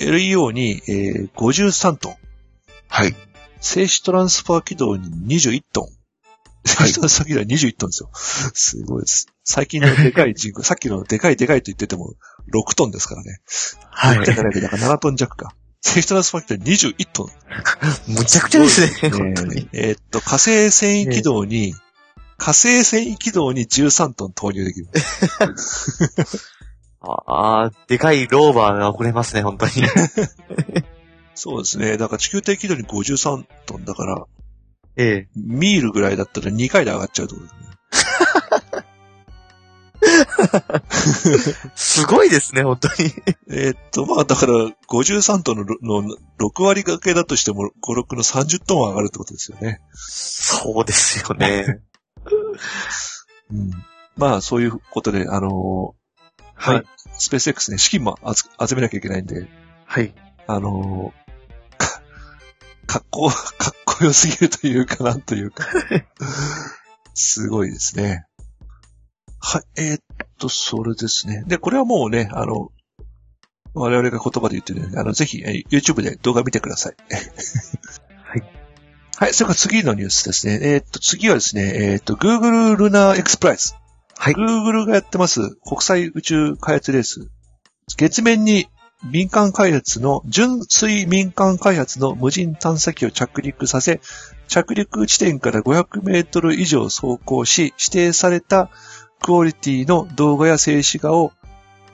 LEO に、えー53トン。はい。静止トランスファー軌道に21トン。静止トランスファー軌道に21トンですよ。すごいです。最近のでかい人口、さっきのでかいでかいと言ってても6トンですからね。はい。6.7だから7トン弱か。静止トランスファー軌道に21トン。むちゃくちゃですね、本当に。えーっと、火星繊維軌道に、火星繊維軌道に13トン投入できる。あー、でかいローバーが遅れますね、本当に。そうですね。だから地球低軌道に53トンだから、ええ。ミールぐらいだったら2回で上がっちゃうってことですね。すごいですね、本当に。えーっと、まあだから53トンのの6割掛けだとしても5、6の30トンは上がるってことですよね。そうですよね。うん。まあそういうことで、あのーはいまあスペース X ね、資金も集集めなきゃいけないんで、はい。あのーか、かっこ、かっこよすぎるというか、なんというか。すごいですね。はい、えーっと、それですね。で、これはもうね、あの、我々が言葉で言ってるように、あの、ぜひ、えー YouTube で動画見てください。はい。はい、それから次のニュースですね。えーっと、次はですね、えーっと、Google Lunar X Prize。はい。Google がやってます国際宇宙開発レース。月面に民間開発の、純粋民間開発の無人探査機を着陸させ、着陸地点から500メートル以上走行し、指定されたクオリティの動画や静止画を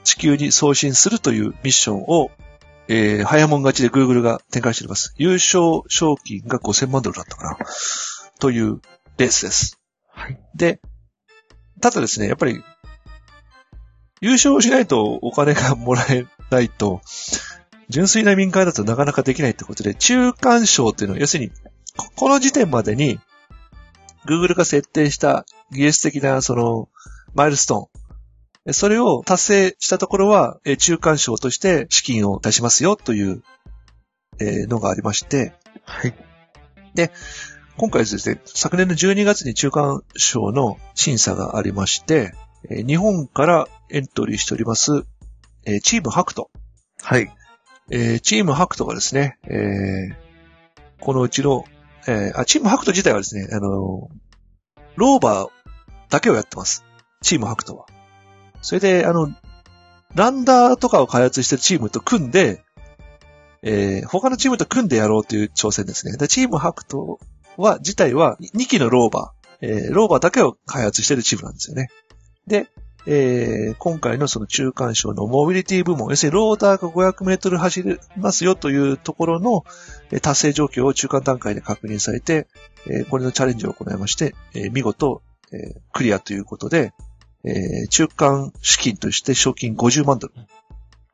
地球に送信するというミッションを、えー、早もん勝ちで Google が展開しております。優勝賞金が5000万ドルだったかな。というレースです。はい。で、ただですね、やっぱり、優勝しないとお金がもらえないと、純粋な民間だとなかなかできないってことで、中間賞っていうのは、要するに、ここの時点までに、Google が設定した技術的な、その、マイルストーン。それを達成したところは、えー中間賞として資金を出しますよという、えーのがありまして、はい。今回ですね、昨年の12月に中間賞の審査がありまして、えー日本からエントリーしております、えーチームハクト。はい。えーチームハクトがですね、えーこのうちの、えチームハクト自体はですね、あのーローバーだけをやってます。チームハクトは。それで、あの、ランダーとかを開発してるチームと組んで、えー他のチームと組んでやろうという挑戦ですね。でチームハクトは、自体は2機のローバー、えーローバーだけを開発してるチームなんですよね。で、えー今回のその中間賞のモビリティ部門、要するにローダーが500メートル走りますよというところの達成状況を中間段階で確認されて、えーこれのチャレンジを行いまして、えー見事、えークリアということで、えー中間資金として賞金50万ドル。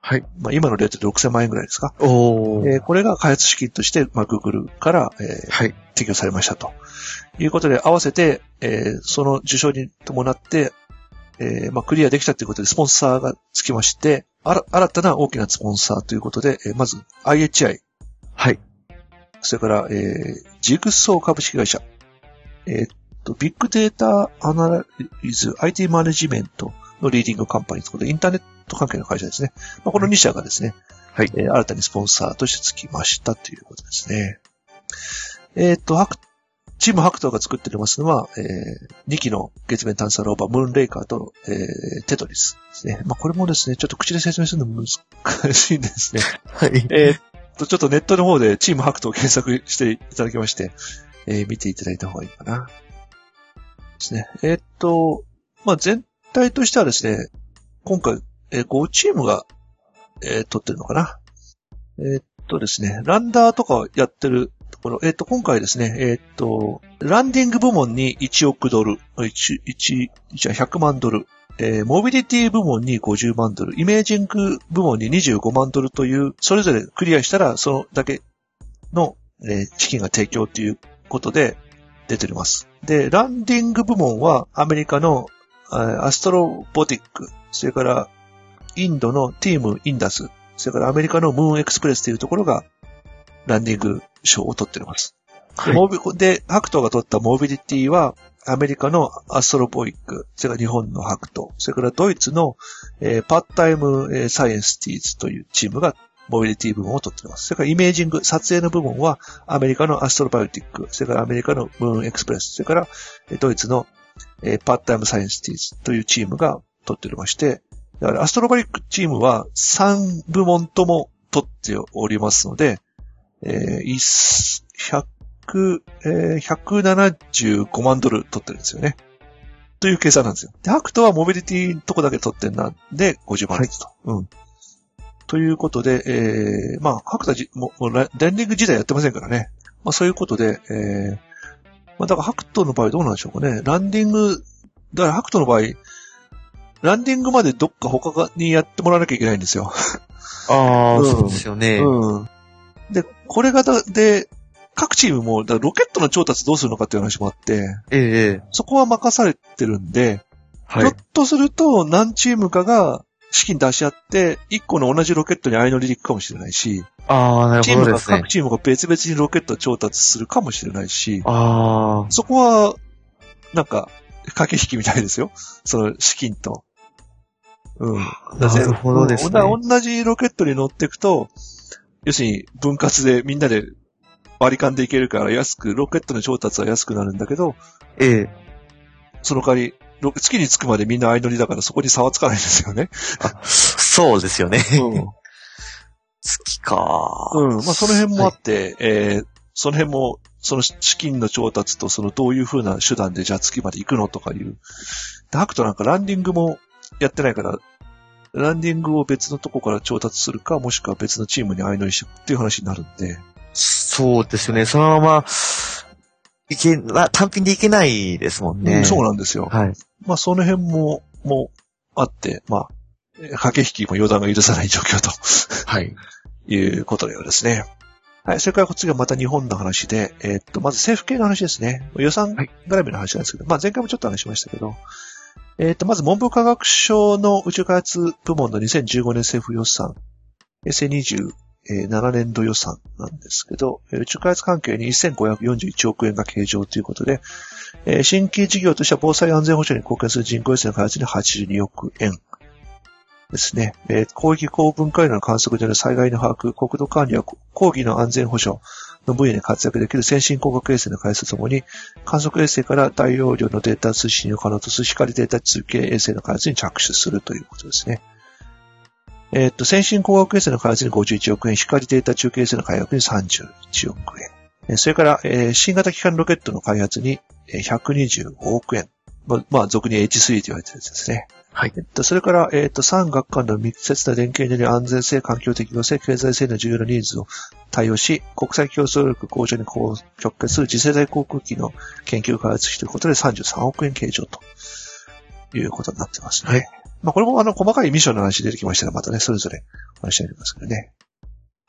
はい。まあ、今のレートで6000万円ぐらいですか？おー。えーこれが開発資金として、まあ、Google から、えーはい。提供されましたと。いうことで、合わせて、えーその受賞に伴って、えーまあ、クリアできたということで、スポンサーがつきまして、あら新たな大きなスポンサーということで、えーまず、IHI、はい。それから、えージグソー株式会社、えーっと、ビッグデータアナライズ IT マネジメントのリーディングカンパニーということで、インターネット関係の会社ですね。まあ、この2社がですね、はいえー新たにスポンサーとしてつきましたということですね。えーっと、ハクチームハクトが作っておりますのは、え2機の月面探査ローバー、ムーンレイカーと、えーテトリスですね。まあ、これもですね、ちょっと口で説明するの難しいんですね。はい。えーっと、ちょっとネットの方でチームハクトを検索していただきまして、えー見ていただいた方がいいかな。ですね。えーっと、まあ、全体としてはですね、今回、えー5チームが、えー取ってるのかな。えーっとですね、ランダーとかをやってるところ、えっと、今回ですね、えっと、ランディング部門に1億ドル、1、1、じゃ100万ドル、えーモビリティ部門に50万ドル、イメージング部門に25万ドルという、それぞれクリアしたら、そのだけの、えー資金が提供ということで出ております。で、ランディング部門はアメリカの、アストロボティック、それからインドのティームインダス、それからアメリカのムーンエクスプレスというところがランディング賞を取っています。はい、で、ハクトが取ったモビリティは、アメリカのアストロボティック、それから日本のハクト、それからドイツの、えー、パートタイム、えー、サイエンティスツというチームがモビリティ部門を取っています。それからイメージング、撮影の部門はアメリカのアストロバイオティック、それからアメリカのムーンエクスプレス、それからドイツの、えー、パートタイムサイエンティスツというチームが取っておりまして、だからアストロボティックチームは3部門とも取っておりますので、えー、100、えー、175万ドル取ってるんですよね。という計算なんですよ。で、ハクトはモビリティのとこだけ取ってんなんで、50万ですと。はい、うん。ということで、えー、まあ、ハクトはもう、ランディング自体やってませんからね。まあ、そういうことで、えー、まあ、だからハクトの場合どうなんでしょうかね。ランディング、だからハクトの場合、ランディングまでどっか他にやってもらわなきゃいけないんですよ。ああ、うん、そうですよね。うん。で、これがだ、で、各チームも、ロケットの調達どうするのかっていう話もあって、ええ、そこは任されてるんで、はい、ひょっとすると何チームかが資金出し合って、一個の同じロケットに相乗りで行くかもしれないし、ああ、なるほど、ね、チームが、各チームが別々にロケット調達するかもしれないし、ああ。そこは、なんか、駆け引きみたいですよ。その資金と。うん。なるほどですね。同じロケットに乗っていくと、要するに分割でみんなで割り勘でいけるから安く、ロケットの調達は安くなるんだけど、ええ。その代わり、月に着くまでみんな相乗りだからそこに差はつかないんですよね。あ、そうですよね。うん。月かうん。まあその辺もあって、はい、えー、その辺も、その資金の調達とそのどういう風な手段でじゃあ月まで行くのとかいう。で、ハクトなんかランディングもやってないから、ランディングを別のとこから調達するか、もしくは別のチームに相乗りしてっていう話になるんで。そうですよね。そのまま、いけ、単品でいけないですもんね。うん、そうなんですよ。はい。まあ、その辺も、もう、あって、まあ、駆け引きも予断が許さない状況と。はい。いうことのようですね。はい。それから次はまた日本の話で、えー、っと、まず政府系の話ですね。予算絡みの話なんですけど、はい、まあ前回もちょっと話しましたけど、えっ、と、まず文部科学省の宇宙開発部門の2015年政府予算、平成27年度予算なんですけど、宇宙開発関係に1541億円が計上ということで、新規事業としては防災安全保障に貢献する人工衛星の開発に82億円ですね。広域高分解の観測での災害の把握、国土管理や講義の安全保障、の分野で活躍できる先進工学衛星の開発とともに、観測衛星から大容量のデータ通信を可能とする光データ中継衛星の開発に着手するということですね。えっ、と、先進工学衛星の開発に51億円、光データ中継衛星の開発に31億円。それから、えー、新型機関ロケットの開発に125億円。まあ、まあ、俗に H3 と言われてるやつですね。はい。えっと、それから、えっと、産学間の密接な連携により安全性、環境適合性、経済性の重要なニーズを対応し、国際競争力向上に直結する次世代航空機の研究開発していることで33億円計上ということになってますね。はい。まあ、これもあの、細かいミッションの話出てきましたら、またね、それぞれお話してありますけどね。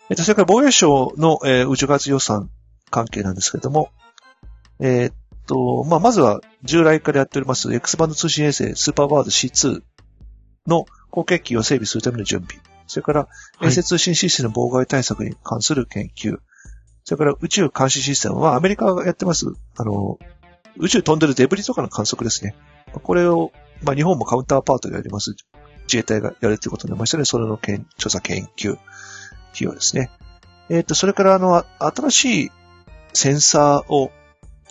えっと、それから防衛省の、えー、宇宙開発予算関係なんですけれども、えー、と、まあ、まずは従来からやっております X バンド通信衛星スーパーバード C2 の後継機を整備するための準備。それから、衛星通信システムの妨害対策に関する研究。それから宇宙監視システムはアメリカがやってます、あの、宇宙飛んでるデブリとかの観測ですね。これを、まあ、日本もカウンターパートでやります。自衛隊がやるということになりましたので、それの研調査研究費用ですね。えっ、ー、と、それからあの、新しいセンサーを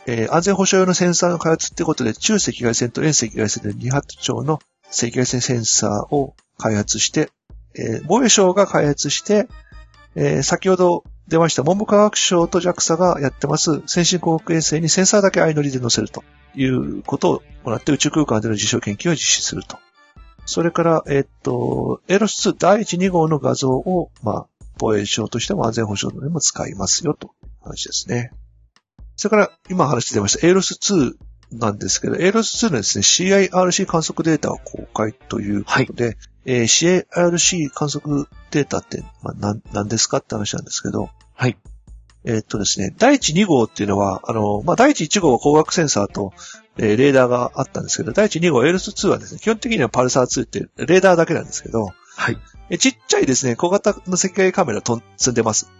えー、安全保障用のセンサーの開発ってことで、中赤外線と遠赤外線で2発超の赤外線センサーを開発して、えー、防衛省が開発して、えー、先ほど出ました文部科学省と JAXA がやってます先進航空衛星にセンサーだけ相乗りで載せるということを行って宇宙空間での実証研究を実施すると。それから、えっと、エロス2第1、2号の画像を、まあ、防衛省としても安全保障でも使いますよという話ですね。それから、今話してました、エロス2なんですけど、エロス2のですね、CIRC 観測データを公開ということで、はい、えー、CIRC 観測データって、まあ、何ですかって話なんですけど、はい。えー、っとですね、第1、2号っていうのは、あの、まあ、第1、1号は光学センサーとえーレーダーがあったんですけど、第一2号 L2 はですね、基本的にはパルサー2ってレーダーだけなんですけど、はい。えちっちゃいですね、小型の赤外カメラと積んでます。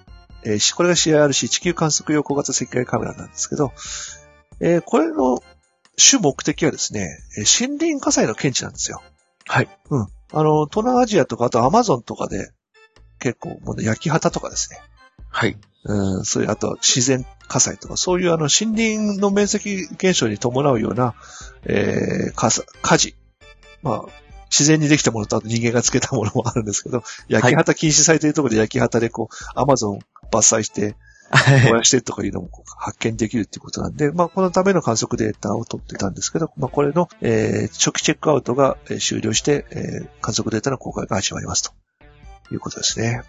えーしこれが CIRC 地球観測用小型赤外カメラなんですけど、えーこれの主目的はですね、えー森林火災の検知なんですよ。はい。うん。あの、東南アジアとか、あとアマゾンとかで、結構、もうね焼き畑とかですね。はい。うん、そういう、あと自然火災とか、そういうあの森林の面積減少に伴うような、えー、火災火事。まあ、自然にできたものとあと人間がつけたものもあるんですけど、焼き畑禁止されているところで焼き畑でこう、アマゾン伐採して燃やしてとかいうのも発見できるっていうことなんで、まあ、このための観測データを取ってたんですけど、まあ、これの、えー初期チェックアウトがえー終了して、えー観測データの公開が始まりますということですね。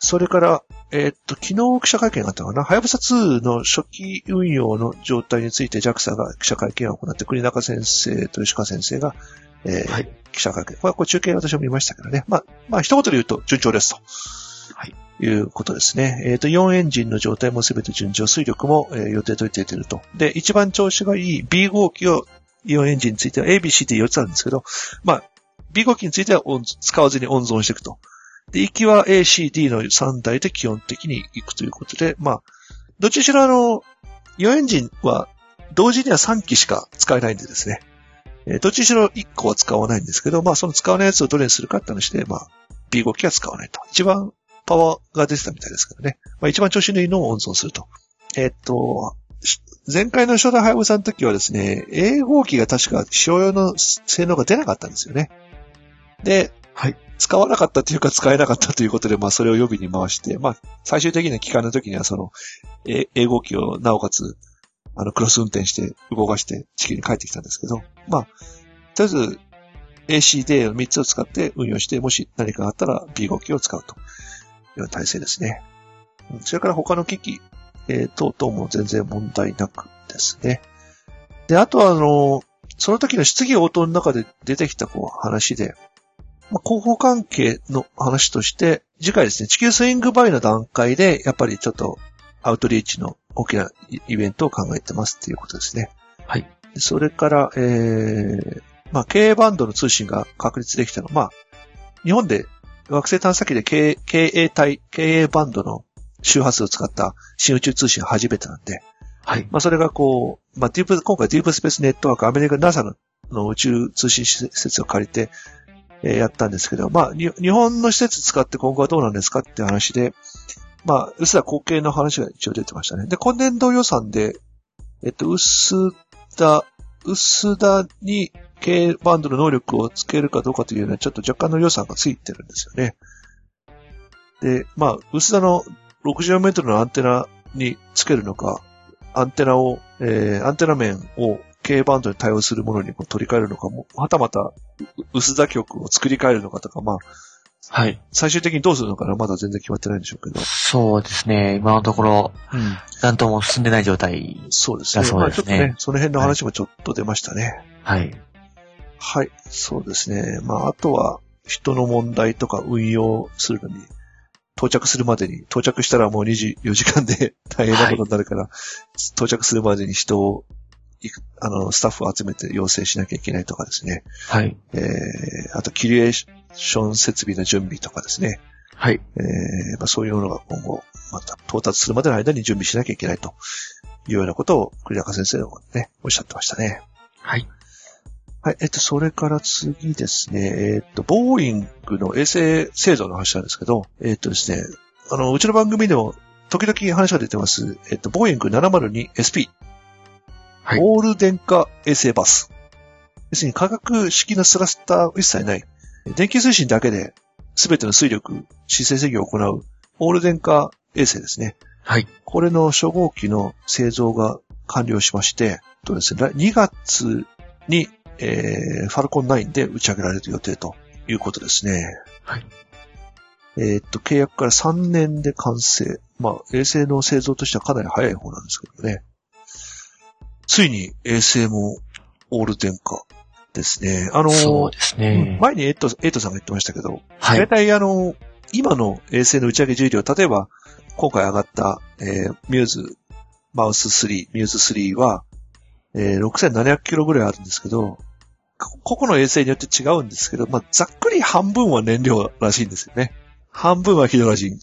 それから、えーっと、昨日記者会見があったのかな、はやぶさ2の初期運用の状態について JAXA が記者会見を行って、栗中先生と吉川先生が、えーはい。記者会見。これはこう中継私も見ましたけどね。まあ、まあ、一言で言うと順調ですと。はい。いうことですね。えっ、と、4エンジンの状態もすべて順調、水力も、えー予定通り出ていると。で、一番調子がいい B 号機を、4エンジンについては A、B、C で4つあるんですけど、まあ、B 号機については温使わずに温存していくと。で、行きは A、C、D の3台で基本的に行くということで、まあ、どっちにしろあの、4エンジンは同時には3機しか使えないんでですね。えどっちにしろ1個は使わないんですけど、まあその使わないやつをどれにするかって話で、まあ B5 機は使わないと。一番パワーが出てたみたいですけどね。まあ一番調子のいいのを温存すると。えーっと、前回の初代ハイブさんの時はですね、A 号機が確か使用用の性能が出なかったんですよね。で、はい。使わなかったというか使えなかったということで、まあそれを予備に回して、まあ最終的な期間の時にはその、A, A 号機をなおかつ、あの、クロス運転して動かして地球に帰ってきたんですけど、まあ、とりあえず ACD の3つを使って運用して、もし何かあったら B 号機を使うというような体制ですね。それから他の機器、えー等々も全然問題なくですね。で、あとはあの、その時の質疑応答の中で出てきたこう話で、まあ、広報関係の話として、次回ですね、地球スイングバイの段階で、やっぱりちょっとアウトリーチの大きなイイベントを考えてますっていうことですね。はい。でそれから、えー、まあ、経営バンドの通信が確立できたのは、まあ、日本で惑星探査機で経営経営体、経営バンドの周波数を使った新宇宙通信が初めてなんで、はい。まあ、それがこう、まあ、ディープ、今回ディープスペースネットワーク、アメリカ NASA のの宇宙通信施設を借りて、えやったんですけど、まあ、に日本の施設使って今後はどうなんですかって話で、まあ、薄田後継の話が一応出てましたね。で、今年度予算で、えっと、薄田、薄田に K バンドの能力をつけるかどうかというのは、ちょっと若干の予算がついてるんですよね。で、まあ、薄田の64メートルのアンテナにつけるのか、アンテナを、えー、アンテナ面を K バンドに対応するものに取り替えるのかも、はたまた、う薄田局を作り変えるのかとか、まあ、はい。最終的にどうするのかな、まだ全然決まってないんでしょうけど。そうですね。今のところ、うん。なんとも進んでない状態。そうですね。だそうですねまあちょっとね、その辺の話もちょっと出ましたね。はい。はい。そうですね。まあ、あとは、人の問題とか運用するのに、到着するまでに、到着したらもう24時間で 大変なことになるから、到着するまでに人を、あの、スタッフを集めて要請しなきゃいけないとかですね。はい。えー、あと、キュリエーション設備の準備とかですね。はい。えーまあ、そういうものが今後、また到達するまでの間に準備しなきゃいけないというようなことを栗中先生がね、おっしゃってましたね。はい。はい。えっと、それから次ですね。えっと、ボーイングの衛星製造の話なんですけど、えっとですね、あの、うちの番組でも時々話が出てます。えっと、ボーイング 702SP。はいオール電化衛星バス。要するに化学式のスラスターは一切ない。電気通信だけで全ての水力、姿勢制御を行うオール電化衛星ですね。はい。これの初号機の製造が完了しまして、とですね、来2月に、えー、ファルコン9で打ち上げられる予定ということですね。はい。えーっと、契約から3年で完成。まあ、衛星の製造としてはかなり早い方なんですけどね。ついに衛星もオール電化ですね。あのーそうですうんね。前にエイト、エイトさんが言ってましたけど、大はい。体あの、今の衛星の打ち上げ重量、例えば、今回上がった、えーミューズ、マウス3、ミューズ3は、えー、6700キロぐらいあるんですけど、個々の衛星によって違うんですけど、まあ、ざっくり半分は燃料らしいんですよね。半分はヒドラジン。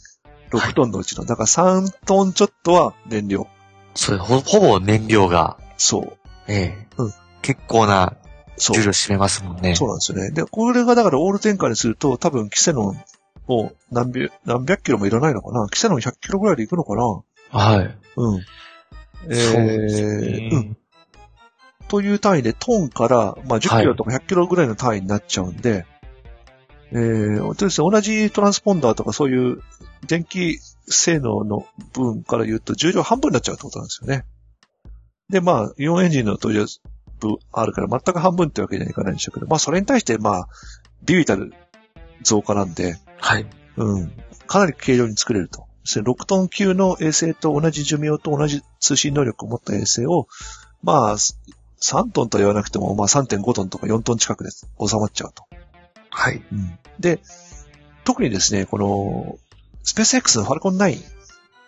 6トンのうちの。だから3トンちょっとは燃料。それ、ほ、ほぼ燃料が。そう。ええうん結構なそう重。量占めますもんね。そうなんですよね。で、これがだからオール電化にすると、多分キセノンを何百、何百キロもいらないのかなキセノン100キロぐらいで行くのかなはい。うん。えそうですー、うん。ね。という単位でトンから、まあ、10キロとか100キロぐらいの単位になっちゃうんで、えー、とですね、同じトランスポンダーとかそういう電気性能の分から言うと重量半分になっちゃうってことなんですよね。で、まあ、イオンエンジンの登場部あるから全く半分ってわけにはいかないんでしょうけど、まあ、それに対して、まあ、ビビたる増加なんで、はい。うん。かなり軽量に作れると。ですね6トン級の衛星と同じ寿命と同じ通信能力を持った衛星を、まあ、3トンとは言わなくても、まあ3.5トンとか4トン近くで収まっちゃうと。はい。で、特にですね、この、スペース X のファルコン9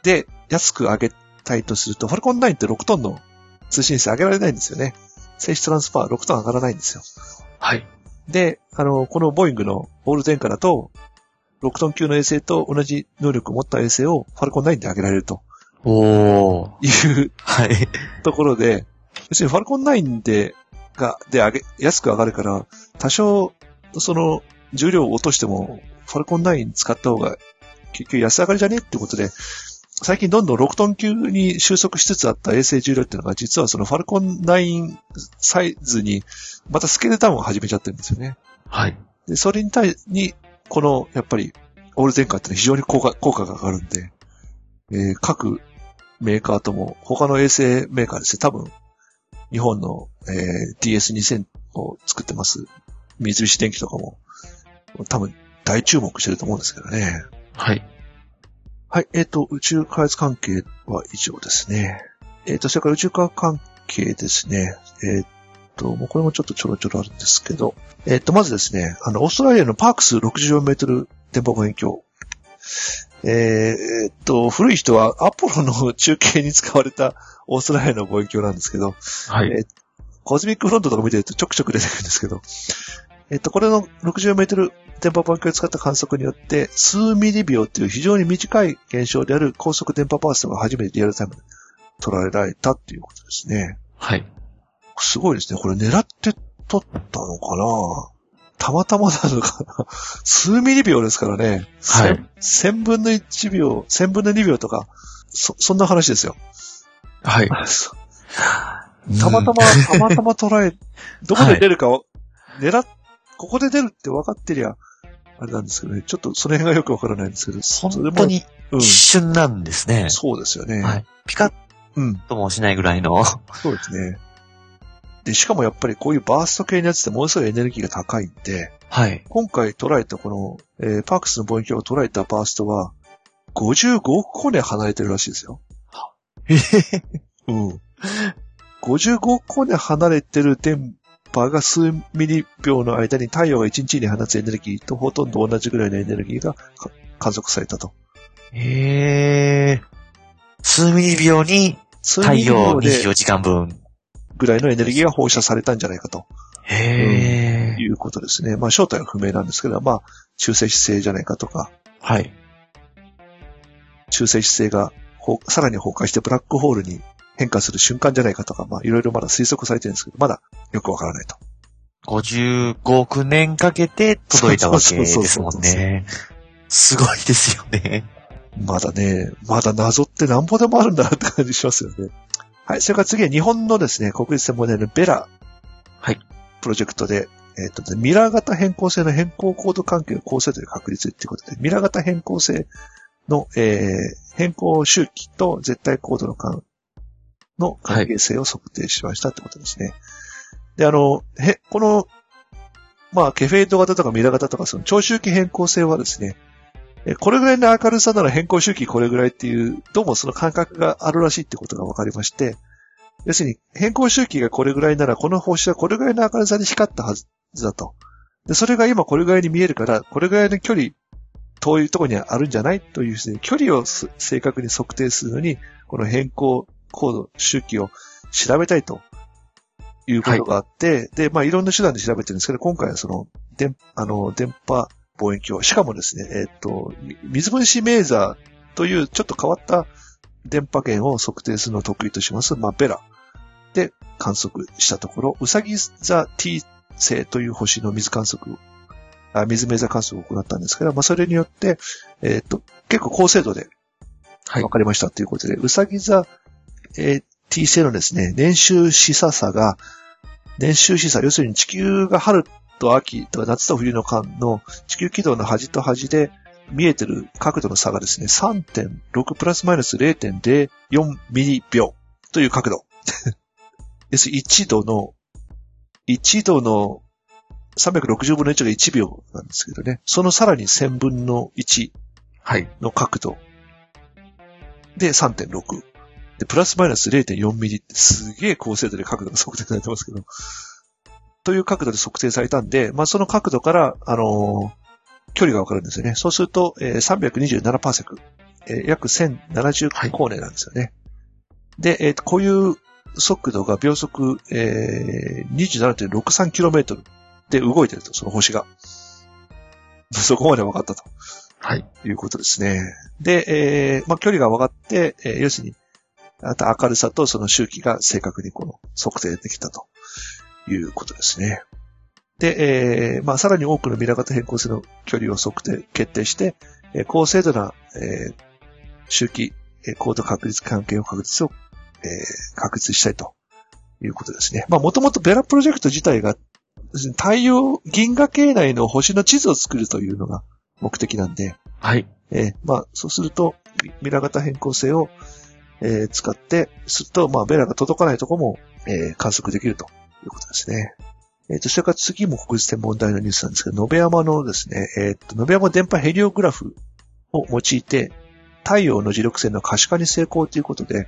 で安く上げたいとすると、ファルコン9って6トンの通信数上げられないんですよね。静止トランスファー6トン上がらないんですよ。はい。で、あの、このボーイングのオール電化だと、6トン級の衛星と同じ能力を持った衛星をファルコン9で上げられるとおー。いうはい。ところで、要するにファルコン9で、が、で上げ、安く上がるから、多少、その、重量を落としても、ファルコン9使った方が、結局安上がりじゃねってことで、最近どんどん6トン級に収束しつつあった衛星重量っていうのが、実はそのファルコン9サイズに、またスケールダウンを始めちゃってるんですよね。はい。で、それに対に、この、やっぱり、オール電化ってのは非常に効果、効果が上がるんで、えー各メーカーとも、他の衛星メーカーですね、多分、日本の、えー DS2000 を作ってます、三菱電機とかも、多分、大注目してると思うんですけどね。はい。はい、えっ、と、宇宙開発関係は以上ですね。えっ、と、それから宇宙科学関係ですね。えっ、と、もうこれもちょっとちょろちょろあるんですけど、えっ、と、まずですね、あの、オーストラリアのパークス64メートル電波望遠鏡。えーっと、古い人はアポロの中継に使われたオーストラリアの望遠鏡なんですけど、はい。えコズミックフロントとか見てるとちょくちょく出てくるんですけど、えっと、これの60メートル電波望遠鏡を使った観測によって、数ミリ秒という非常に短い現象である高速電波バーストが初めてリアルタイムで捉えられたっていうことですね。はい。すごいですね。これ狙って撮ったのかなたまたまなのかな数ミリ秒ですからね。はい千。千分の1秒、千分の2秒とか、そ、そんな話ですよ。はい。たまたま、たまたま捉え、どこで出るかを、狙っ、ここで出るって分かってりゃ、あれなんですけどね。ちょっとその辺がよく分からないんですけど。本当にうん一。瞬なんですね。そうですよね。はい。ピカッうん。ともしないぐらいの。そうですね。で、しかもやっぱりこういうバースト系のやつってものすごいエネルギーが高いんで、はい。今回捉えたこの、えーパークスの望遠鏡を捉えたバーストは、55億光年離れてるらしいですよ。うん。55億光年離れてる電波が数ミリ秒の間に太陽が1日に放つエネルギーとほとんど同じぐらいのエネルギーがか観測されたと。へえ。数ミリ秒に数太陽ミリ秒24時間分。でぐらいのエネルギーが放射されたんじゃないかとへえ。いうことですね。まあ正体は不明なんですけど、まあ中性子星じゃないかとか、はい。中性子星がほさらに崩壊してブラックホールに変化する瞬間じゃないかとか、まあいろいろまだ推測されてるんですけど、まだよくわからないと。55億年かけて届いたわけですもんね。すごいですよね。まだね、まだ謎ってなんぼでもあるんだなって感じしますよね。はい。それから次は日本のですね、国立専門大のベラ。はい。プロジェクトで、えっ、と、ミラー型変更性の変更コード関係を構成という確率っていうことで、ミラー型変更性の、えー、変更周期と絶対コードの関の関係性を測定しましたってことですね。で、あの、へ、この、まあ、ケフェイト型とかミラ型とか、その長周期変更性はですね、これぐらいの明るさなら変更周期これぐらいっていう、どうもその感覚があるらしいってことが分かりまして、要するに変更周期がこれぐらいなら、この星はこれぐらいの明るさで光ったはずだと。で、それが今これぐらいに見えるから、これぐらいの距離、遠いところにあるんじゃない？というですね、距離を正確に測定するのに、この変更コード、周期を調べたいということがあって、で、まあいろんな手段で調べてるんですけど、今回はその、電、あの、電波望遠鏡、しかもですね、えっ、と、水虫メーザーというちょっと変わった電波源を測定するのを得意とします、まあベラで観測したところ、ウサギ座 T 星という星の水観測あ水メーザー観測を行ったんですけど、まあそれによって、えっ、と、結構高精度ではい分。かりましたということで、うさぎ座、えー T 星のですね、年収視差差が、年収視差、要するに地球が春と秋とか夏と冬の間の地球軌道の端と端で見えてる角度の差がですね、3.6プラスマイナス0.04ミリ秒という角度。要するに1度の、1度の360分の1が1秒なんですけどね、そのさらに1000分の1はい。の角度で3.6。で、プラスマイナス0.4ミリってすげえ高精度で角度が測定されてますけど、という角度で測定されたんで、まあその角度から、あのー距離がわかるんですよね。そうすると、えー327パーセク、えー約1070光年なんですよね。で、えーこういう速度が秒速、えー、27.63km で動いてると、その星が。そこまで分かったと。はい。いうことですね。で、えーまあ、距離が分かって、えー要するに、あと明るさとその周期が正確にこの測定できたということですね。で、えーまあ、さらに多くのミラ型変更性の距離を測定、決定して、えー高精度な、えー周期、えー高度確率関係を確率を、えー確立したいということですね。まあ、もともとベラプロジェクト自体が、太陽、銀河系内の星の地図を作るというのが目的なんで、はい。えーまあ、そうすると、ミミラ型変更性を、えー使って、すると、まあ、ベラが届かないところも、えー観測できるということですね。えっ、と、それから次も国立天文台のニュースなんですけど、延山のですね、えっ、と、延山電波ヘリオグラフを用いて、太陽の磁力線の可視化に成功ということで、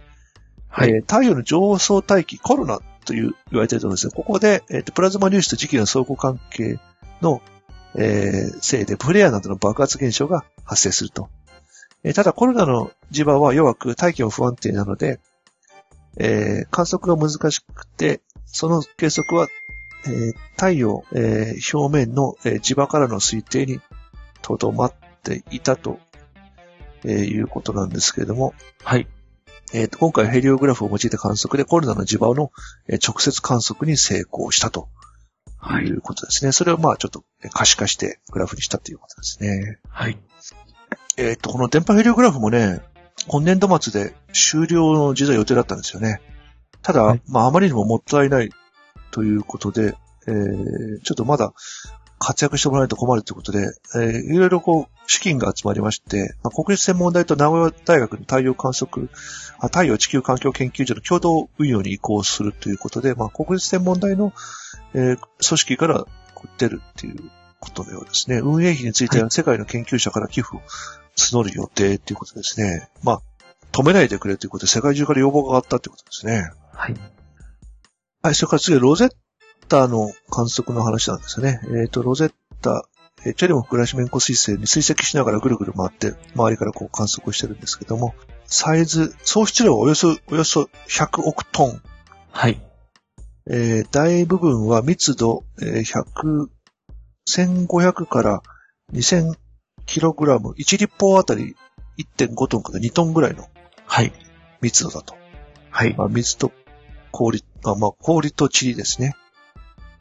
はい。えー太陽の上層大気、コロナという言われているところですね。ここで、えーとプラズマ粒子と磁気の相互関係の、えーせいで、フレアなどの爆発現象が発生すると。えーただ、コロナの磁場は弱く、大気も不安定なので、えー観測が難しくて、その計測は、えー太陽、えー表面の、えー磁場からの推定にとどまっていたと、えーいうことなんですけれども、はい。えーと今回ヘリオグラフを用いた観測でコロナの磁場のえー直接観測に成功したとはいい。うことですね。それをまあちょっとえー可視化してグラフにしたということですね。はい。えっ、と、この電波ヘリオグラフもね、今年度末で終了の時代予定だったんですよね。ただ、はいまああまりにももったいないということで、えーちょっとまだ活躍してもらわないと困るということで、えーいろいろこう、資金が集まりまして、まあ、国立専門大と名古屋大学の太陽観測、あ太陽地球環境研究所の共同運用に移行するということで、まあ、国立専門大の、えー組織から出るっていうことのようですね。運営費については世界の研究者から寄付を募る予定ということですね。まあ、止めないでくれということで世界中から要望があったということですね。はい。はい、それから次はロゼッタの観測の話なんですよね。えっ、と、ロゼッタ、えーチュリュモフゲラシメンコ彗星に追跡しながらぐるぐる回って、周りからこう観測してるんですけども、サイズ、総質量はおよそ、およそ100億トン。はい。えー大部分は密度、えー100、1500から2000キログラム、1立方あたり1.5トンから2トンぐらいのはい。密度だと。はい。まあ、水と氷、あまあ、氷と塵ですね。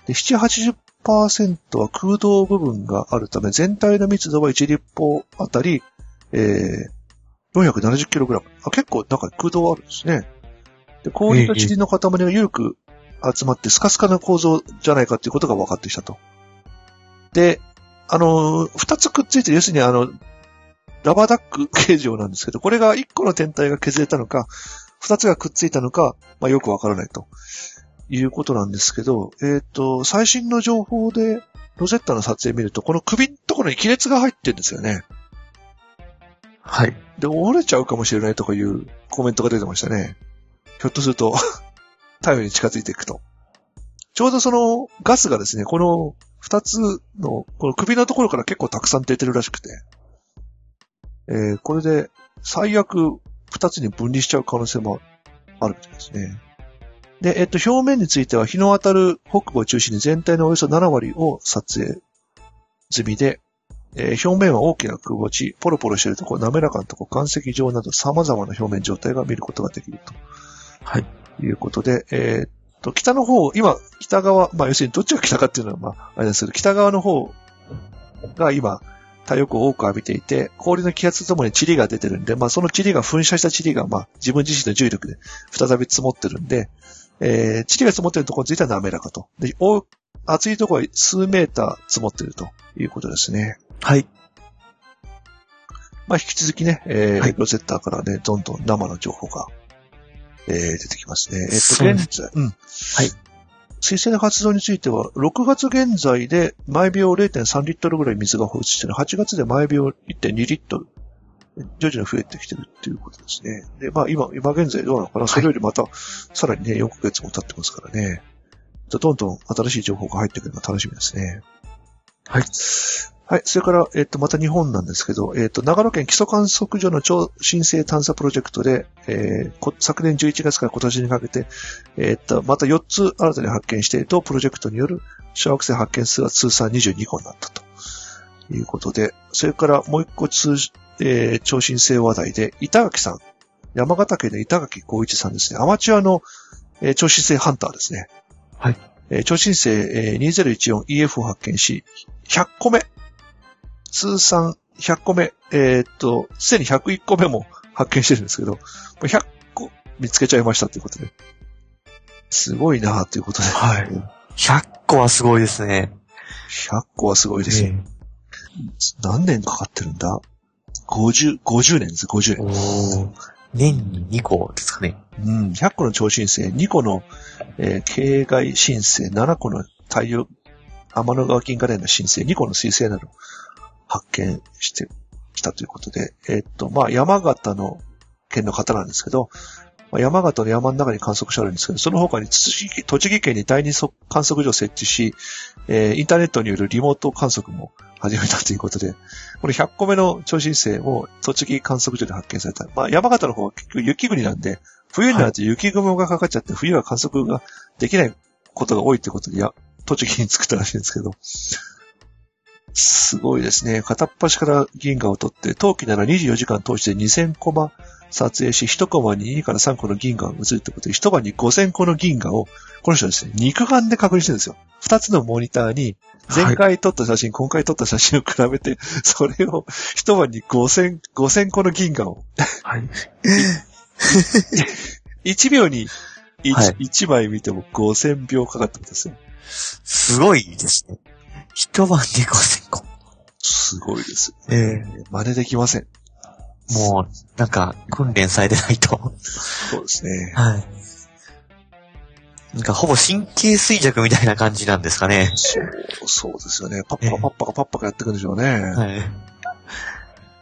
で、7、80%は空洞部分があるため、全体の密度は1立方あたり、えー、470kg。あ、結構、なんか空洞あるんですね。で、氷と塵の塊が緩く集まってスカスカな構造じゃないかっていうことが分かってきたと。で、あのー二つくっついてる、要するにあの、ラバーダック形状なんですけど、これが一個の天体が削れたのか、二つがくっついたのか、まあ、よくわからないということなんですけど、えっ、と、最新の情報でロゼッタの撮影見ると、この首のところに亀裂が入ってるんですよね。はい。で、折れちゃうかもしれないとかいうコメントが出てましたね。ひょっとすると、太陽に近づいていくと。ちょうどそのガスがですね、この二つの、この首のところから結構たくさん出てるらしくて、えーこれで最悪二つに分離しちゃう可能性もあるみたいですね。で、えっと、表面については日の当たる北部を中心に全体のおよそ7割を撮影済みで、えー表面は大きなくぼ地、ポロポロしているところ、滑らかなところ、岩石状など様々な表面状態が見ることができるはい。ということで、えーっと、北の方、今、北側、まあ要するにどっちが北かっていうのは、まあ、あれですけど、北側の方が今、太陽光を多く浴びていて、氷の気圧とともに塵が出てるんで、まあその塵が噴射した塵が、まあ自分自身の重力で再び積もってるんで、えー、塵が積もってるところについては滑らかと。で、お厚いところは数メーター積もってるということですね。はい。まあ引き続きね、えーはいロセッターからね、どんどん生の情報が、えー出てきますね。えっと、現在、うん。はい。水星の活動については、6月現在で毎秒0.3リットルぐらい水が放出してる。8月で毎秒1.2リットル。徐々に増えてきてるっていうことですね。で、まあ今、今現在どうなのかな、それよりまた、さらにね、4ヶ月も経ってますからね。どんどん新しい情報が入ってくるのが楽しみですね。はい。はい。それから、えっ、と、また日本なんですけど、えっ、と、長野県基礎観測所の超新星探査プロジェクトで、えーこ昨年11月から今年にかけて、えっ、と、また4つ新たに発見して、同プロジェクトによる小惑星発見数は通算22個になったということで、それからもう一個通、えー超新星話題で、板垣さん、山形県の板垣光一さんですね、アマチュアの、えー超新星ハンターですね。はい。えー超新星、えー 2014EF を発見し、100個目、通算100個目、えーっと、すでに101個目も発見してるんですけど、もう100個見つけちゃいましたということで。すごいなということで。はい100個はすごいですね。100個はすごいですよ。何年かかってるんだ ?50、50年です、50お年。ー年に2個ですかね。うん、100個の超新星、2個の、えー系外新星、7個の太陽、天の川銀河連の新星、2個の水星など発見してきたということで、えっと、まあ、山形の県の方なんですけど、まあ山形の山の中に観測所あるんですけど、その他に栃木県に第二観測所を設置し、えーインターネットによるリモート観測も始めたということで、この100個目の超新星も栃木観測所で発見された。まあ、山形の方は結局雪国なんで、冬になると雪雲がかかっちゃって、冬は観測ができないことが多いってことで、いや、栃木に作ったらしいんですけど、すごいですね。片っ端から銀河を取って、冬季なら24時間通して2000コマ撮影し、1コマに2から3個の銀河が映るってことで、一晩に5000個の銀河を、この人はですね、肉眼で確認してるんですよ。二つのモニターに、前回撮った写真、今回撮った写真を比べて、それを一晩に5000、5000個の銀河を、はい。1秒に 1,、はい一枚見ても5000秒かかってるんですよ。すごいですね。一晩で5000個。すごいです。え真似できません。えもう、なんか、訓練されてないと。そうですね。はい。なんか、ほぼ神経衰弱みたいな感じなんですかね。そう、そうですよね。パッパカパッパカパッパカやっていくんでしょうね。はい。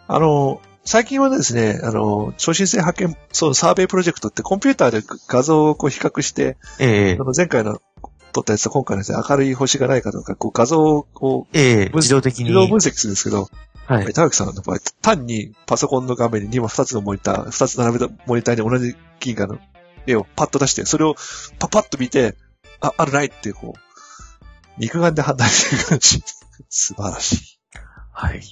あの、最近はですね、あの、超新星発見、そう、サーベイプロジェクトってコンピューターで画像をこう比較して、ええあの前回の撮ったやつと今回のやつで明るい星がないかとか、こう画像をこうええ分自動的に。自動分析するんですけど、はい。田垣さんの場合、単にパソコンの画面に今2つのモニター、2つ並べたモニターに同じ銀河の絵をパッと出して、それをパパッと見て、あ、あるないってこう、肉眼で判断してる感じ。素晴らしい。はい。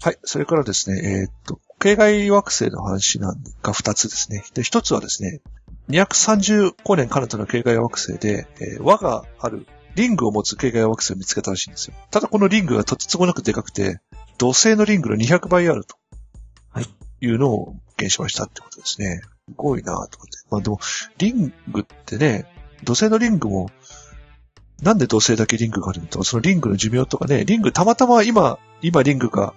はい。それからですね、えーっと、系外惑星の話なんが2つですね。で、1つはですね、230光年彼方の系外惑星で、えー輪があるリングを持つ系外惑星を見つけたらしいんですよ。ただこのリングがとてつもなくでかくて、土星のリングの200倍あると。はい。いうのを発見しましたってことですね。すごいなと思って。まあでも、リングってね、土星のリングも、なんで土星だけリングがあるのとか、そのリングの寿命とかね、リングたまたま今、今リングが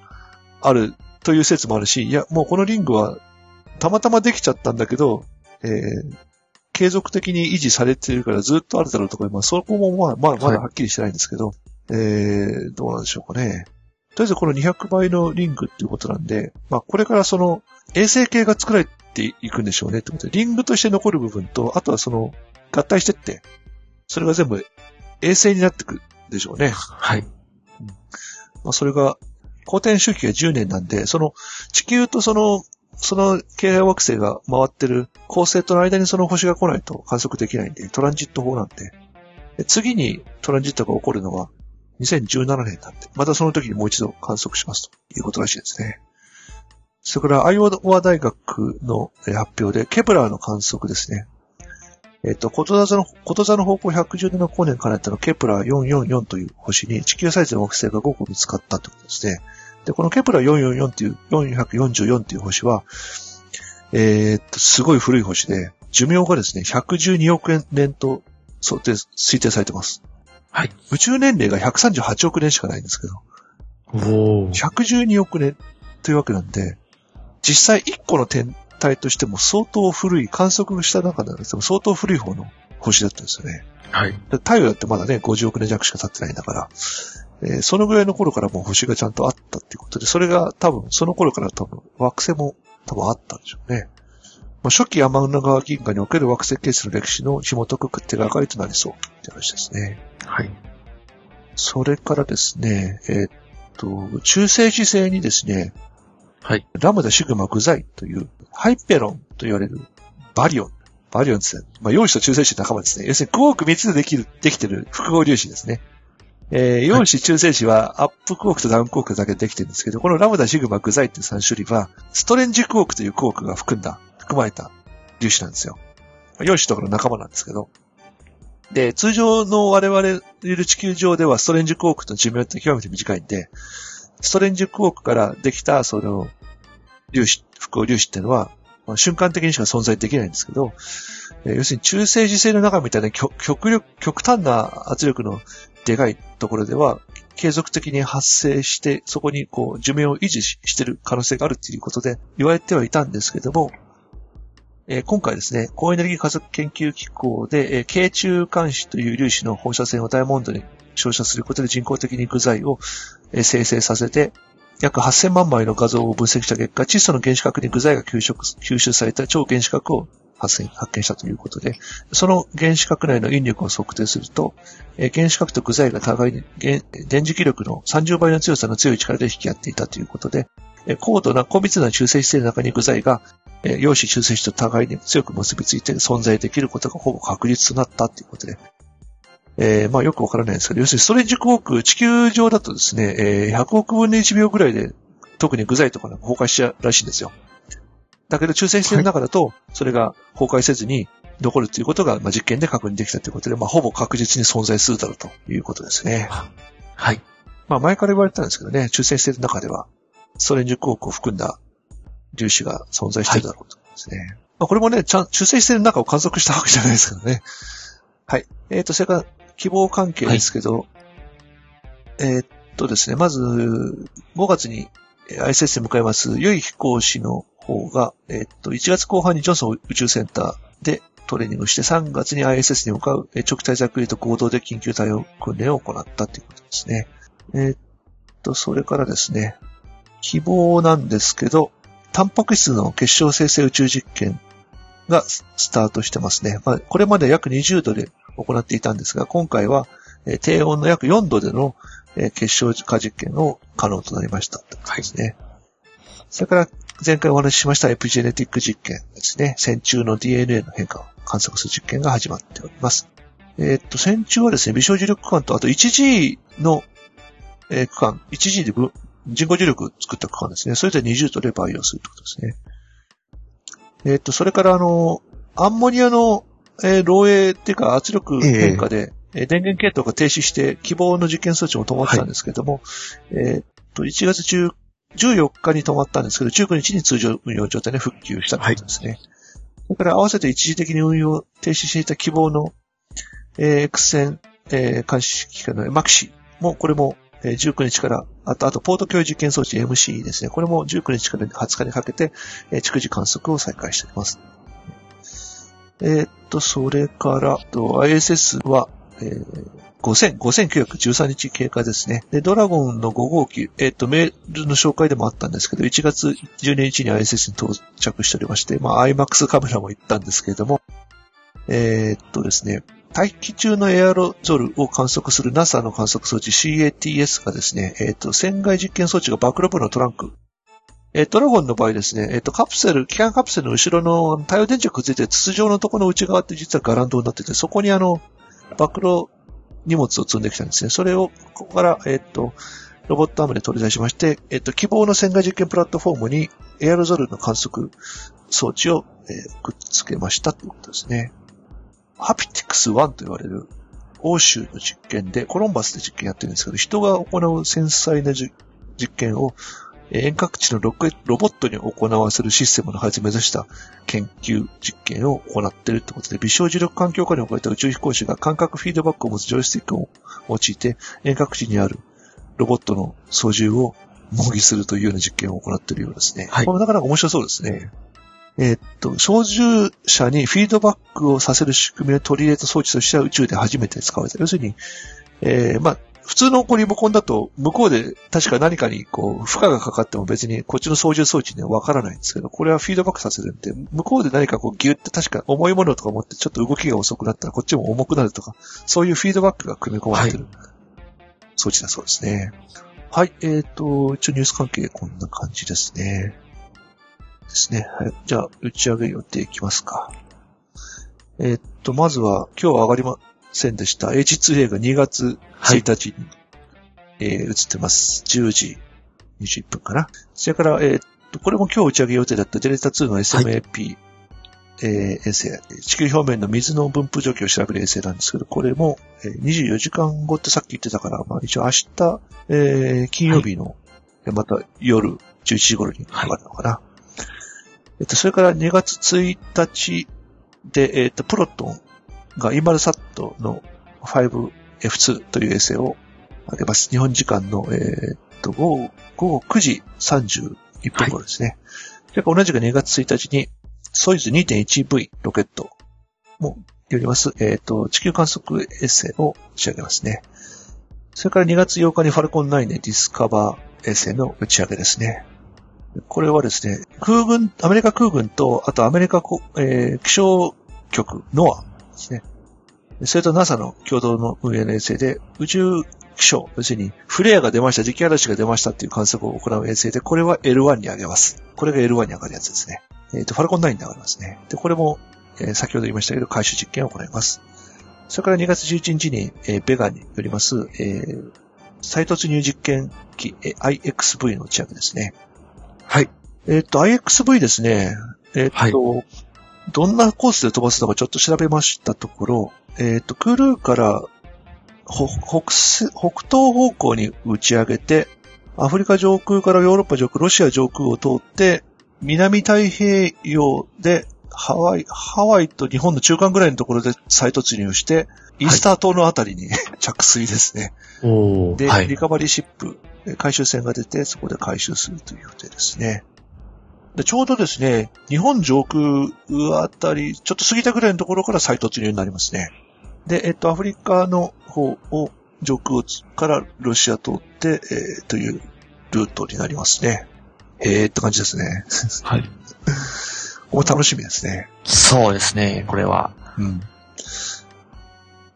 あるという説もあるし、いや、もうこのリングはたまたまできちゃったんだけど、えー、継続的に維持されているからずっとあるだろうとか、まあそこもまあ、まあ、まだはっきりしてないんですけど、えー、どうなんでしょうかね。とりあえずこの200倍のリングっていうことなんで、まあこれからその衛星系が作られていくんでしょうねってことで、リングとして残る部分と、あとはその合体してって、それが全部衛星になってくでしょうね。はい。まあ、それが、公転周期が10年なんで、その、地球とその、その系外惑星が回ってる恒星との間にその星が来ないと観測できないんで、トランジット法なんで。で次にトランジットが起こるのは2017年なんで、またその時にもう一度観測しますということらしいですね。それからアイオワ大学の発表で、ケプラーの観測ですね。えっ、と、こと座の、こと座の方向117光年からやったのケプラー444という星に地球サイズの惑星が5個見つかったということですね。で、このケプラー444っていう、444っていう星は、えー、っと、すごい古い星で、寿命がですね、112億年と想定、推定されてます。はい。宇宙年齢が138億年しかないんですけど。お112億年というわけなんで、実際1個の天体としても相当古い、観測した中でも相当古い方の星だったんですよね。はい。太陽だってまだね、50億年弱しか経ってないんだから、えー、そのぐらいの頃からもう星がちゃんとあったっていうことで、それが多分、その頃から多分、惑星も多分あったんでしょうね。まあ、初期山川銀河における惑星ケースの歴史の紐解く手がかりとなりそうって話ですね。はい。それからですね、えー、っと、中性子星にですね、はい。ラムダシグマグザイという、ハイペロンと言われるバリオン。バリオンですね。まあ、陽子と中性子の仲間ですね。要するにクォーク3つでできる、できてる複合粒子ですね。えー、陽子中性子はアップクォークとダウンクォークだけできてるんですけど、このラムダシグマグザイっていう3種類は、ストレンジクォークというクォークが含んだ、含まれた粒子なんですよ。陽子とかの仲間なんですけど。で、通常の我々いる地球上ではストレンジクォークと寿命って極めて短いんで、ストレンジクォークからできた、その、粒子、複合粒子っていうのは、まあ、瞬間的にしか存在できないんですけど、えー、要するに中性子星の中みたいな極力、極端な圧力のでかいところでは、継続的に発生して、そこにこう、寿命を維持してる可能性があるっていうことで言われてはいたんですけども、えー、今回ですね、高エネルギー加速研究機構で、えー、軽中間子という粒子の放射線をダイヤモンドに照射することで人工的に具材を、えー、生成させて、約8000万枚の画像を分析した結果、窒素の原子核に具材が吸収された超原子核を発見発見したということで、その原子核内の引力を測定すると、原子核と具材が互いに電磁気力の30倍の強さの強い力で引き合っていたということで、高度な高密な中性子の中に具材が、陽子中性子と互いに強く結びついて存在できることがほぼ確実となったということで、えー、まあよくわからないんですけど、要するにストレンジクォーク、地球上だとですね、えー、100億分の1秒ぐらいで、特に具材とかが崩壊しちゃうらしいんですよ。だけど中性子星の中だと、それが崩壊せずに残るということが、まあ、実験で確認できたということで、まあ、ほぼ確実に存在するだろうということですね。はい。まあ、前から言われてたんですけどね、中性子星の中では、ストレンジクォークを含んだ粒子が存在してるだろうとですね。はい、まあ、これもね、ちゃん、中性子星の中を観測したわけじゃないですけどね。はい。えっ、ー、と、それから、希望関係ですけど、はい、えっとですね、まず、5月に ISS に向かいます、良い飛行士の方が、えっと、1月後半にジョンソン宇宙センターでトレーニングして、3月に ISS に向かう直対ザクリと合同で緊急対応訓練を行ったということですね。えっと、それからですね、希望なんですけど、タンパク質の結晶生成宇宙実験がスタートしてますね。まあ、これまで約20度で行っていたんですが、今回は、え低温の約4度での、え結晶化実験を可能となりましたはいですね。それから、前回お話ししましたエピジェネティック実験ですね。線虫の DNA の変化を観測する実験が始まっております。えー、っと、線虫はですね、微小重力区間と、あと 1G の、えー、区間、1G で人工重力作った区間ですね。それで20度で培養するということですね。えー、っと、それからあの、アンモニアのえー、漏洩っていうか圧力変化で、えー、電源系統が停止して希望の実験装置も止まったんですけども、はい、えっと、1月10 14日に止まったんですけど、19日に通常運用状態に復旧したということですね。はい、それから合わせて一時的に運用停止していた希望の、えー、X 線、えー、監視機関のマクシも、これも、えー、19日から、あと、あと、ポート共有実験装置 MC ですね。これも19日から20日にかけて、えー、逐次観測を再開しています。えー、っと、それから、と ISS は、えー、5000、5913日経過ですね。で、ドラゴンの5号機、えっ、と、メールの紹介でもあったんですけど、1月12日に ISS に到着しておりまして、まあ、IMAX カメラも行ったんですけれども、えー、っとですね、大気中のエアロゾルを観測する NASA の観測装置 CATS がですね、えー、っと、船外実験装置がバックロブのトランクえー、ドラゴンの場合ですね、えっ、ー、と、カプセル、機関カプセルの後ろの太陽電池がくっついて筒状のところの内側って実はガランドになってて、そこにあの、暴露荷物を積んできたんですね。それを、ここから、えっ、と、ロボットアームで取り出しまして、えっ、と、希望の船外実験プラットフォームにエアロゾルの観測装置を、えー、くっつけましたということですね。ハピティクス1と言われる欧州の実験で、コロンバスで実験やってるんですけど、人が行う繊細な実験を遠隔地のロボットに行わせるシステムの開発を目指した研究実験を行っているということで、微小磁力環境下に置かれた宇宙飛行士が感覚フィードバックを持つジョイスティックを用いて遠隔地にあるロボットの操縦を模擬するというような実験を行っているようですね。はい。これなかなか面白そうですね。えー、っと、操縦者にフィードバックをさせる仕組みを取り入れた装置としては宇宙で初めて使われた。要するに、えー、まあ、普通のこうリモコンだと、向こうで確か何かにこう、負荷がかかっても別にこっちの操縦装置にはわからないんですけど、これはフィードバックさせるんで、向こうで何かこうギュって確か重いものとか持ってちょっと動きが遅くなったらこっちも重くなるとか、そういうフィードバックが組み込まれてる装置だそうですね。はい、えっ、ー、と、一応ニュース関係こんな感じですね。ですね。はい。じゃあ、打ち上げ予定いきますか。えっ、ー、と、まずは、今日は上がりませんでした。H2A が2月1日に、はい、えー、映ってます。10時21分かな。それから、えー、っと、これも今日打ち上げ予定だったデルタ2の SMAP、はい、えー、衛星、地球表面の水の分布状況を調べる衛星なんですけど、これも、えー、24時間後ってさっき言ってたから、まあ一応明日、えー、金曜日の、はい、また夜11時頃に上がるのかな。はい、えっと、それから2月1日で、えっと、プロトンがイマルサットの 5F2 という衛星を上げます。日本時間の、えー、っと、午後、午後9時31分頃ですね。はい、同じく2月1日に、ソイズ 2.1V ロケットもよります、えー、っと、地球観測衛星を打ち上げますね。それから2月8日にファルコン9でディスカバー衛星の打ち上げですね。これはですね、空軍、アメリカ空軍と、あとアメリカ、えー、気象局、ノアですね。それと NASA の共同の運営の衛星で、宇宙気象、要するにフレアが出ました、磁気嵐が出ましたっていう観測を行う衛星で、これは L1 に上げます。これが L1 に上がるやつですね。えっ、ー、と、ファルコン9に上がりますね。で、これも、えー、先ほど言いましたけど、回収実験を行います。それから2月11日に、えー、ベガによります、えー、再突入実験機、えー、IXV の打ち上げですね。はい。えっ、と、IXV ですね。えっ、と、はい、どんなコースで飛ばすのかちょっと調べましたところ、えっ、と、クルーから北北東方向に打ち上げて、アフリカ上空からヨーロッパ上空、ロシア上空を通って、南太平洋でハワイ、ハワイと日本の中間ぐらいのところで再突入して、イースター島のあたりに、はい、着水ですね。で、はい、リカバリーシップ、回収船が出て、そこで回収するという予定ですね。でちょうどですね、日本上空あたり、ちょっと過ぎたぐらいのところから再突入になりますね。で、えっと、アフリカの方を上空からロシア通って、えー、というルートになりますね。えーって感じですね。はい。お楽しみですね。そうですね、これは。うん。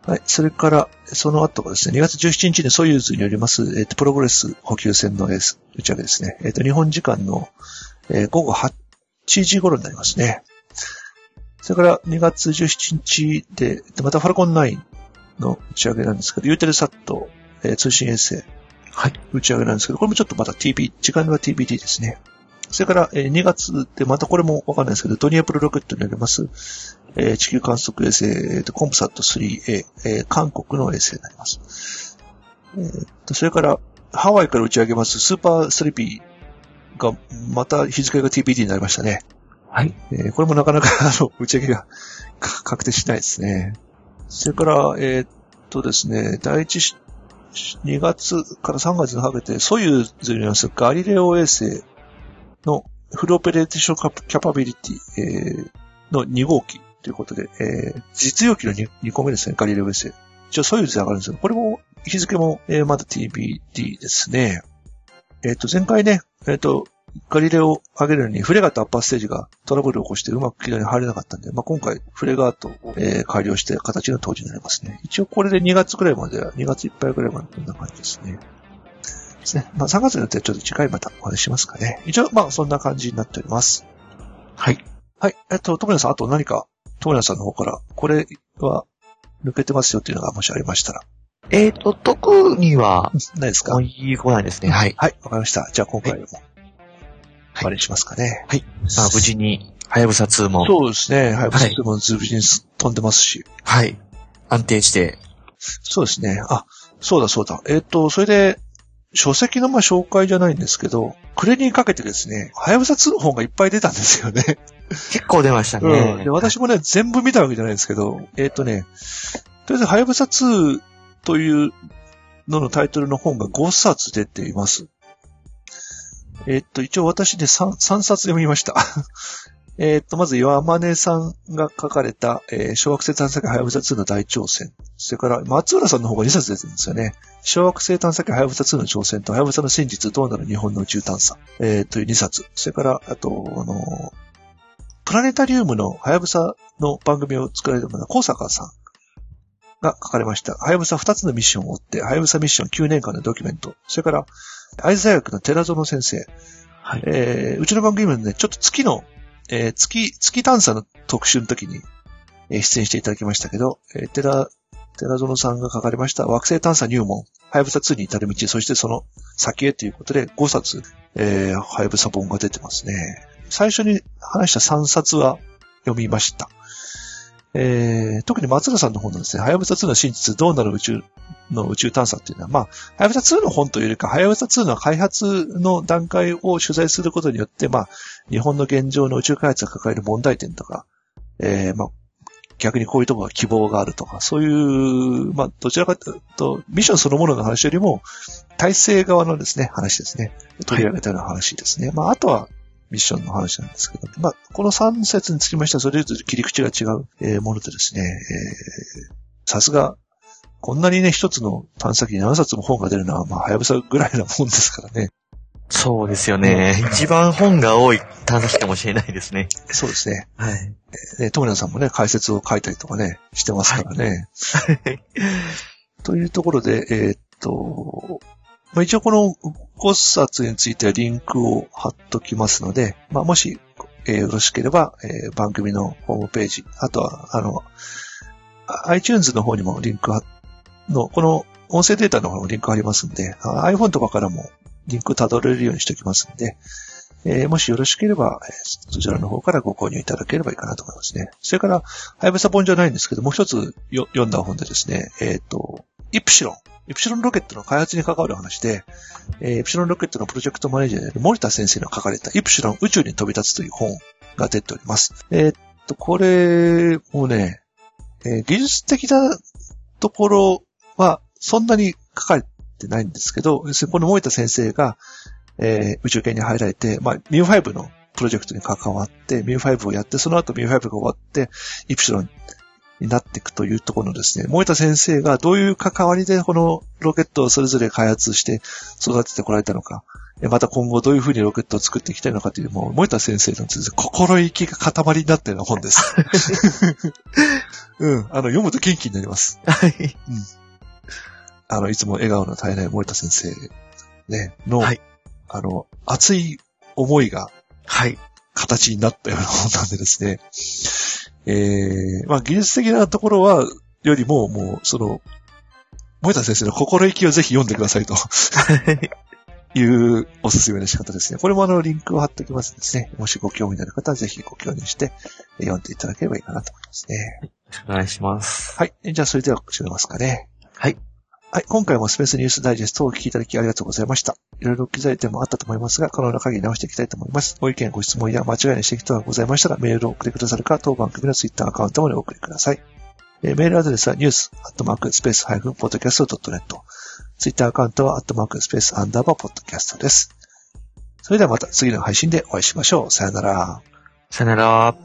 はい。それから、その後がですね、2月17日にソユーズによります、えっ、と、プログレス補給船の、えー、打ち上げですね。えっ、と、日本時間の、えー、午後8時頃になりますね。それから2月17日で、またファルコン9の打ち上げなんですけど、ユーテルサット、えー、通信衛星、はい、打ち上げなんですけど、これもちょっとまた TB、時間は TBD ですね。それから、えー、2月でまたこれもわかんないですけど、ドニエプルロケットになります、えー、地球観測衛星、えー、コンプサット 3A、えー、韓国の衛星になります。えー、とそれから、ハワイから打ち上げますスーパーストライピーが、また日付が TBD になりましたね。はい。えー、これもなかなか、あの、打ち上げが確定しないですね。それから、えー、っとですね、第一、2月から3月にかけて、ソユーズによるガリレオ衛星の Full Operational Capability、えー、の2号機ということで、えー、実用機の 2, 2個目ですね、ガリレオ衛星。一応ソユーズで上がるんですけど、これも日付も、えー、まだ TBD ですね。えっ、ー、と、前回ね、えっ、ー、と、ガリレオを上げるのに、フレガートアッパーステージがトラブルを起こしてうまく軌道に入れなかったんで、まあ、今回、フレガートを、えー、改良して形の当時になりますね。一応これで2月くらいまでは、2月いっぱいくらいまでこんな感じですね。ですね。まあ3月によってはちょっと次回またお話ししますかね。一応、まあそんな感じになっております。はい。はい。えっと、友也さん、あと何か、友也さんの方から、これは抜けてますよっていうのがもしありましたら、えっ、と、特には、ないですか？いい子なんですね。はい。はい、わかりました。じゃあ今回も、終わりにしますかね。はい。まあ、無事に、はやぶさ2も、そうですね。はい。はいでもズブに飛んでますし。はい。安定して、そうですね。あ、そうだそうだ。えっ、と、それで、書籍のまあ紹介じゃないんですけど、暮れにかけてですね、はやぶさ2の本がいっぱい出たんですよね。結構出ましたうん。ね。で、私もね、全部見たわけじゃないんですけど、えっ、とね、とりあえず、はやぶさ2というののタイトルの本が5冊出ています。えっ、と、一応私で 3, 3冊読みました。えっと、まず、岩間根さんが書かれた、えー小惑星探査機はやぶさ2の大挑戦。それから、松浦さんの方が2冊出てるんですよね。小惑星探査機はやぶさ2の挑戦と、はやぶさの真実どうなる日本の宇宙探査。えーという2冊。それから、あと、あのプラネタリウムのはやぶさの番組を作られたのが、高坂さんが書かれました。はやぶさ2つのミッションを追って、はやぶさミッション9年間のドキュメント。それから、愛知大学の寺園先生。はい。えーうちの番組もね、ちょっと月の、えー月、月探査の特集の時に、えー出演していただきましたけど、えー、寺、寺園さんが書かれました惑星探査入門、はやぶさ2に至る道、そしてその先へということで5冊、えー、はやぶさ本が出てますね。最初に話した3冊は読みました。えー、特に松浦さんの本のですね、はやぶさ2の真実どうなる宇宙の宇宙探査っていうのは、まあ、はやぶさ2の本というよりか、はやぶさ2の開発の段階を取材することによって、まあ、日本の現状の宇宙開発が抱える問題点とか、えー、まあ、逆にこういうところが希望があるとか、そういう、まあ、どちらかというと、ミッションそのものの話よりも、体制側のですね、話ですね。取り上げたような話ですね。まあ、あとは、ミッションの話なんですけど、まあ、この3節につきましては、それぞれ切り口が違う、えーものでですね、えーさすが、こんなにね、一つの探査機に7冊も本が出るのは、まあ、はやぶさぐらいなもんですからね。そうですよね。一番本が多い探査機かもしれないですね。そうですね。はい。ね、友野さんもね、解説を書いたりとかね、してますからね。というところで、えーっと、まあ、一応この5冊についてはリンクを貼っときますので、まあ、もし、えーよろしければ、えー番組のホームページ、あとは、あの、iTunes の方にもリンクはの、この音声データの方にもリンク貼りますんで、iPhone とかからもリンク辿れるようにしておきますんで、えーもしよろしければ、えーそちらの方からご購入いただければいいかなと思いますね。それから、はやぶさ本じゃないんですけど、もう一つよ読んだ本でですね、えっ、と、イプシロン。イプシロンロケットの開発に関わる話で、えーイプシロンロケットのプロジェクトマネージャーである森田先生の書かれたイプシロン宇宙に飛び立つという本が出ております。えっ、と、これもね、えー技術的なところはそんなに書かれてないんですけど、要するにこの森田先生が、えー宇宙圏に入られて、まあ、ミュー5のプロジェクトに関わって、ミュー5をやって、その後ミュー5が終わって、イプシロンになっていくというところのですね、森田先生がどういう関わりでこのロケットをそれぞれ開発して育ててこられたのか、えまた今後どういうふうにロケットを作っていきたいのかという、もう森田先生の心意気が塊になったような本です。うん、あの、読むと元気になります。はい。あの、いつも笑顔の絶えない森田先生、ね、の、はいあの、熱い思いがはい。形になったような本なんでですね。えー、まあ技術的なところは、よりも、もう、その、森田先生の心意気をぜひ読んでくださいと いうおすすめの仕方ですね。これもあの、リンクを貼っておきますのでですね。もしご興味のある方はぜひご興味してえー読んでいただければいいかなと思いますね。よろしくお願いします。はい。じゃあ、それでは、締めますかね。はい。はい。今回もスペースニュースダイジェストをお聞きいただきありがとうございました。いろいろ機材点もあったと思いますが、可能な限り直していきたいと思います。ご意見、ご質問や間違いの指摘等がございましたら、メールを送ってくださるか、当番組のツイッターアカウントまでお送りください。えーメールアドレスはニュースアットマークスペースハイフンポッドキャストドットネット。ツイッターアカウントはスペースアンダーバーポッドキャストです。それではまた次の配信でお会いしましょう。さよなら。さよなら。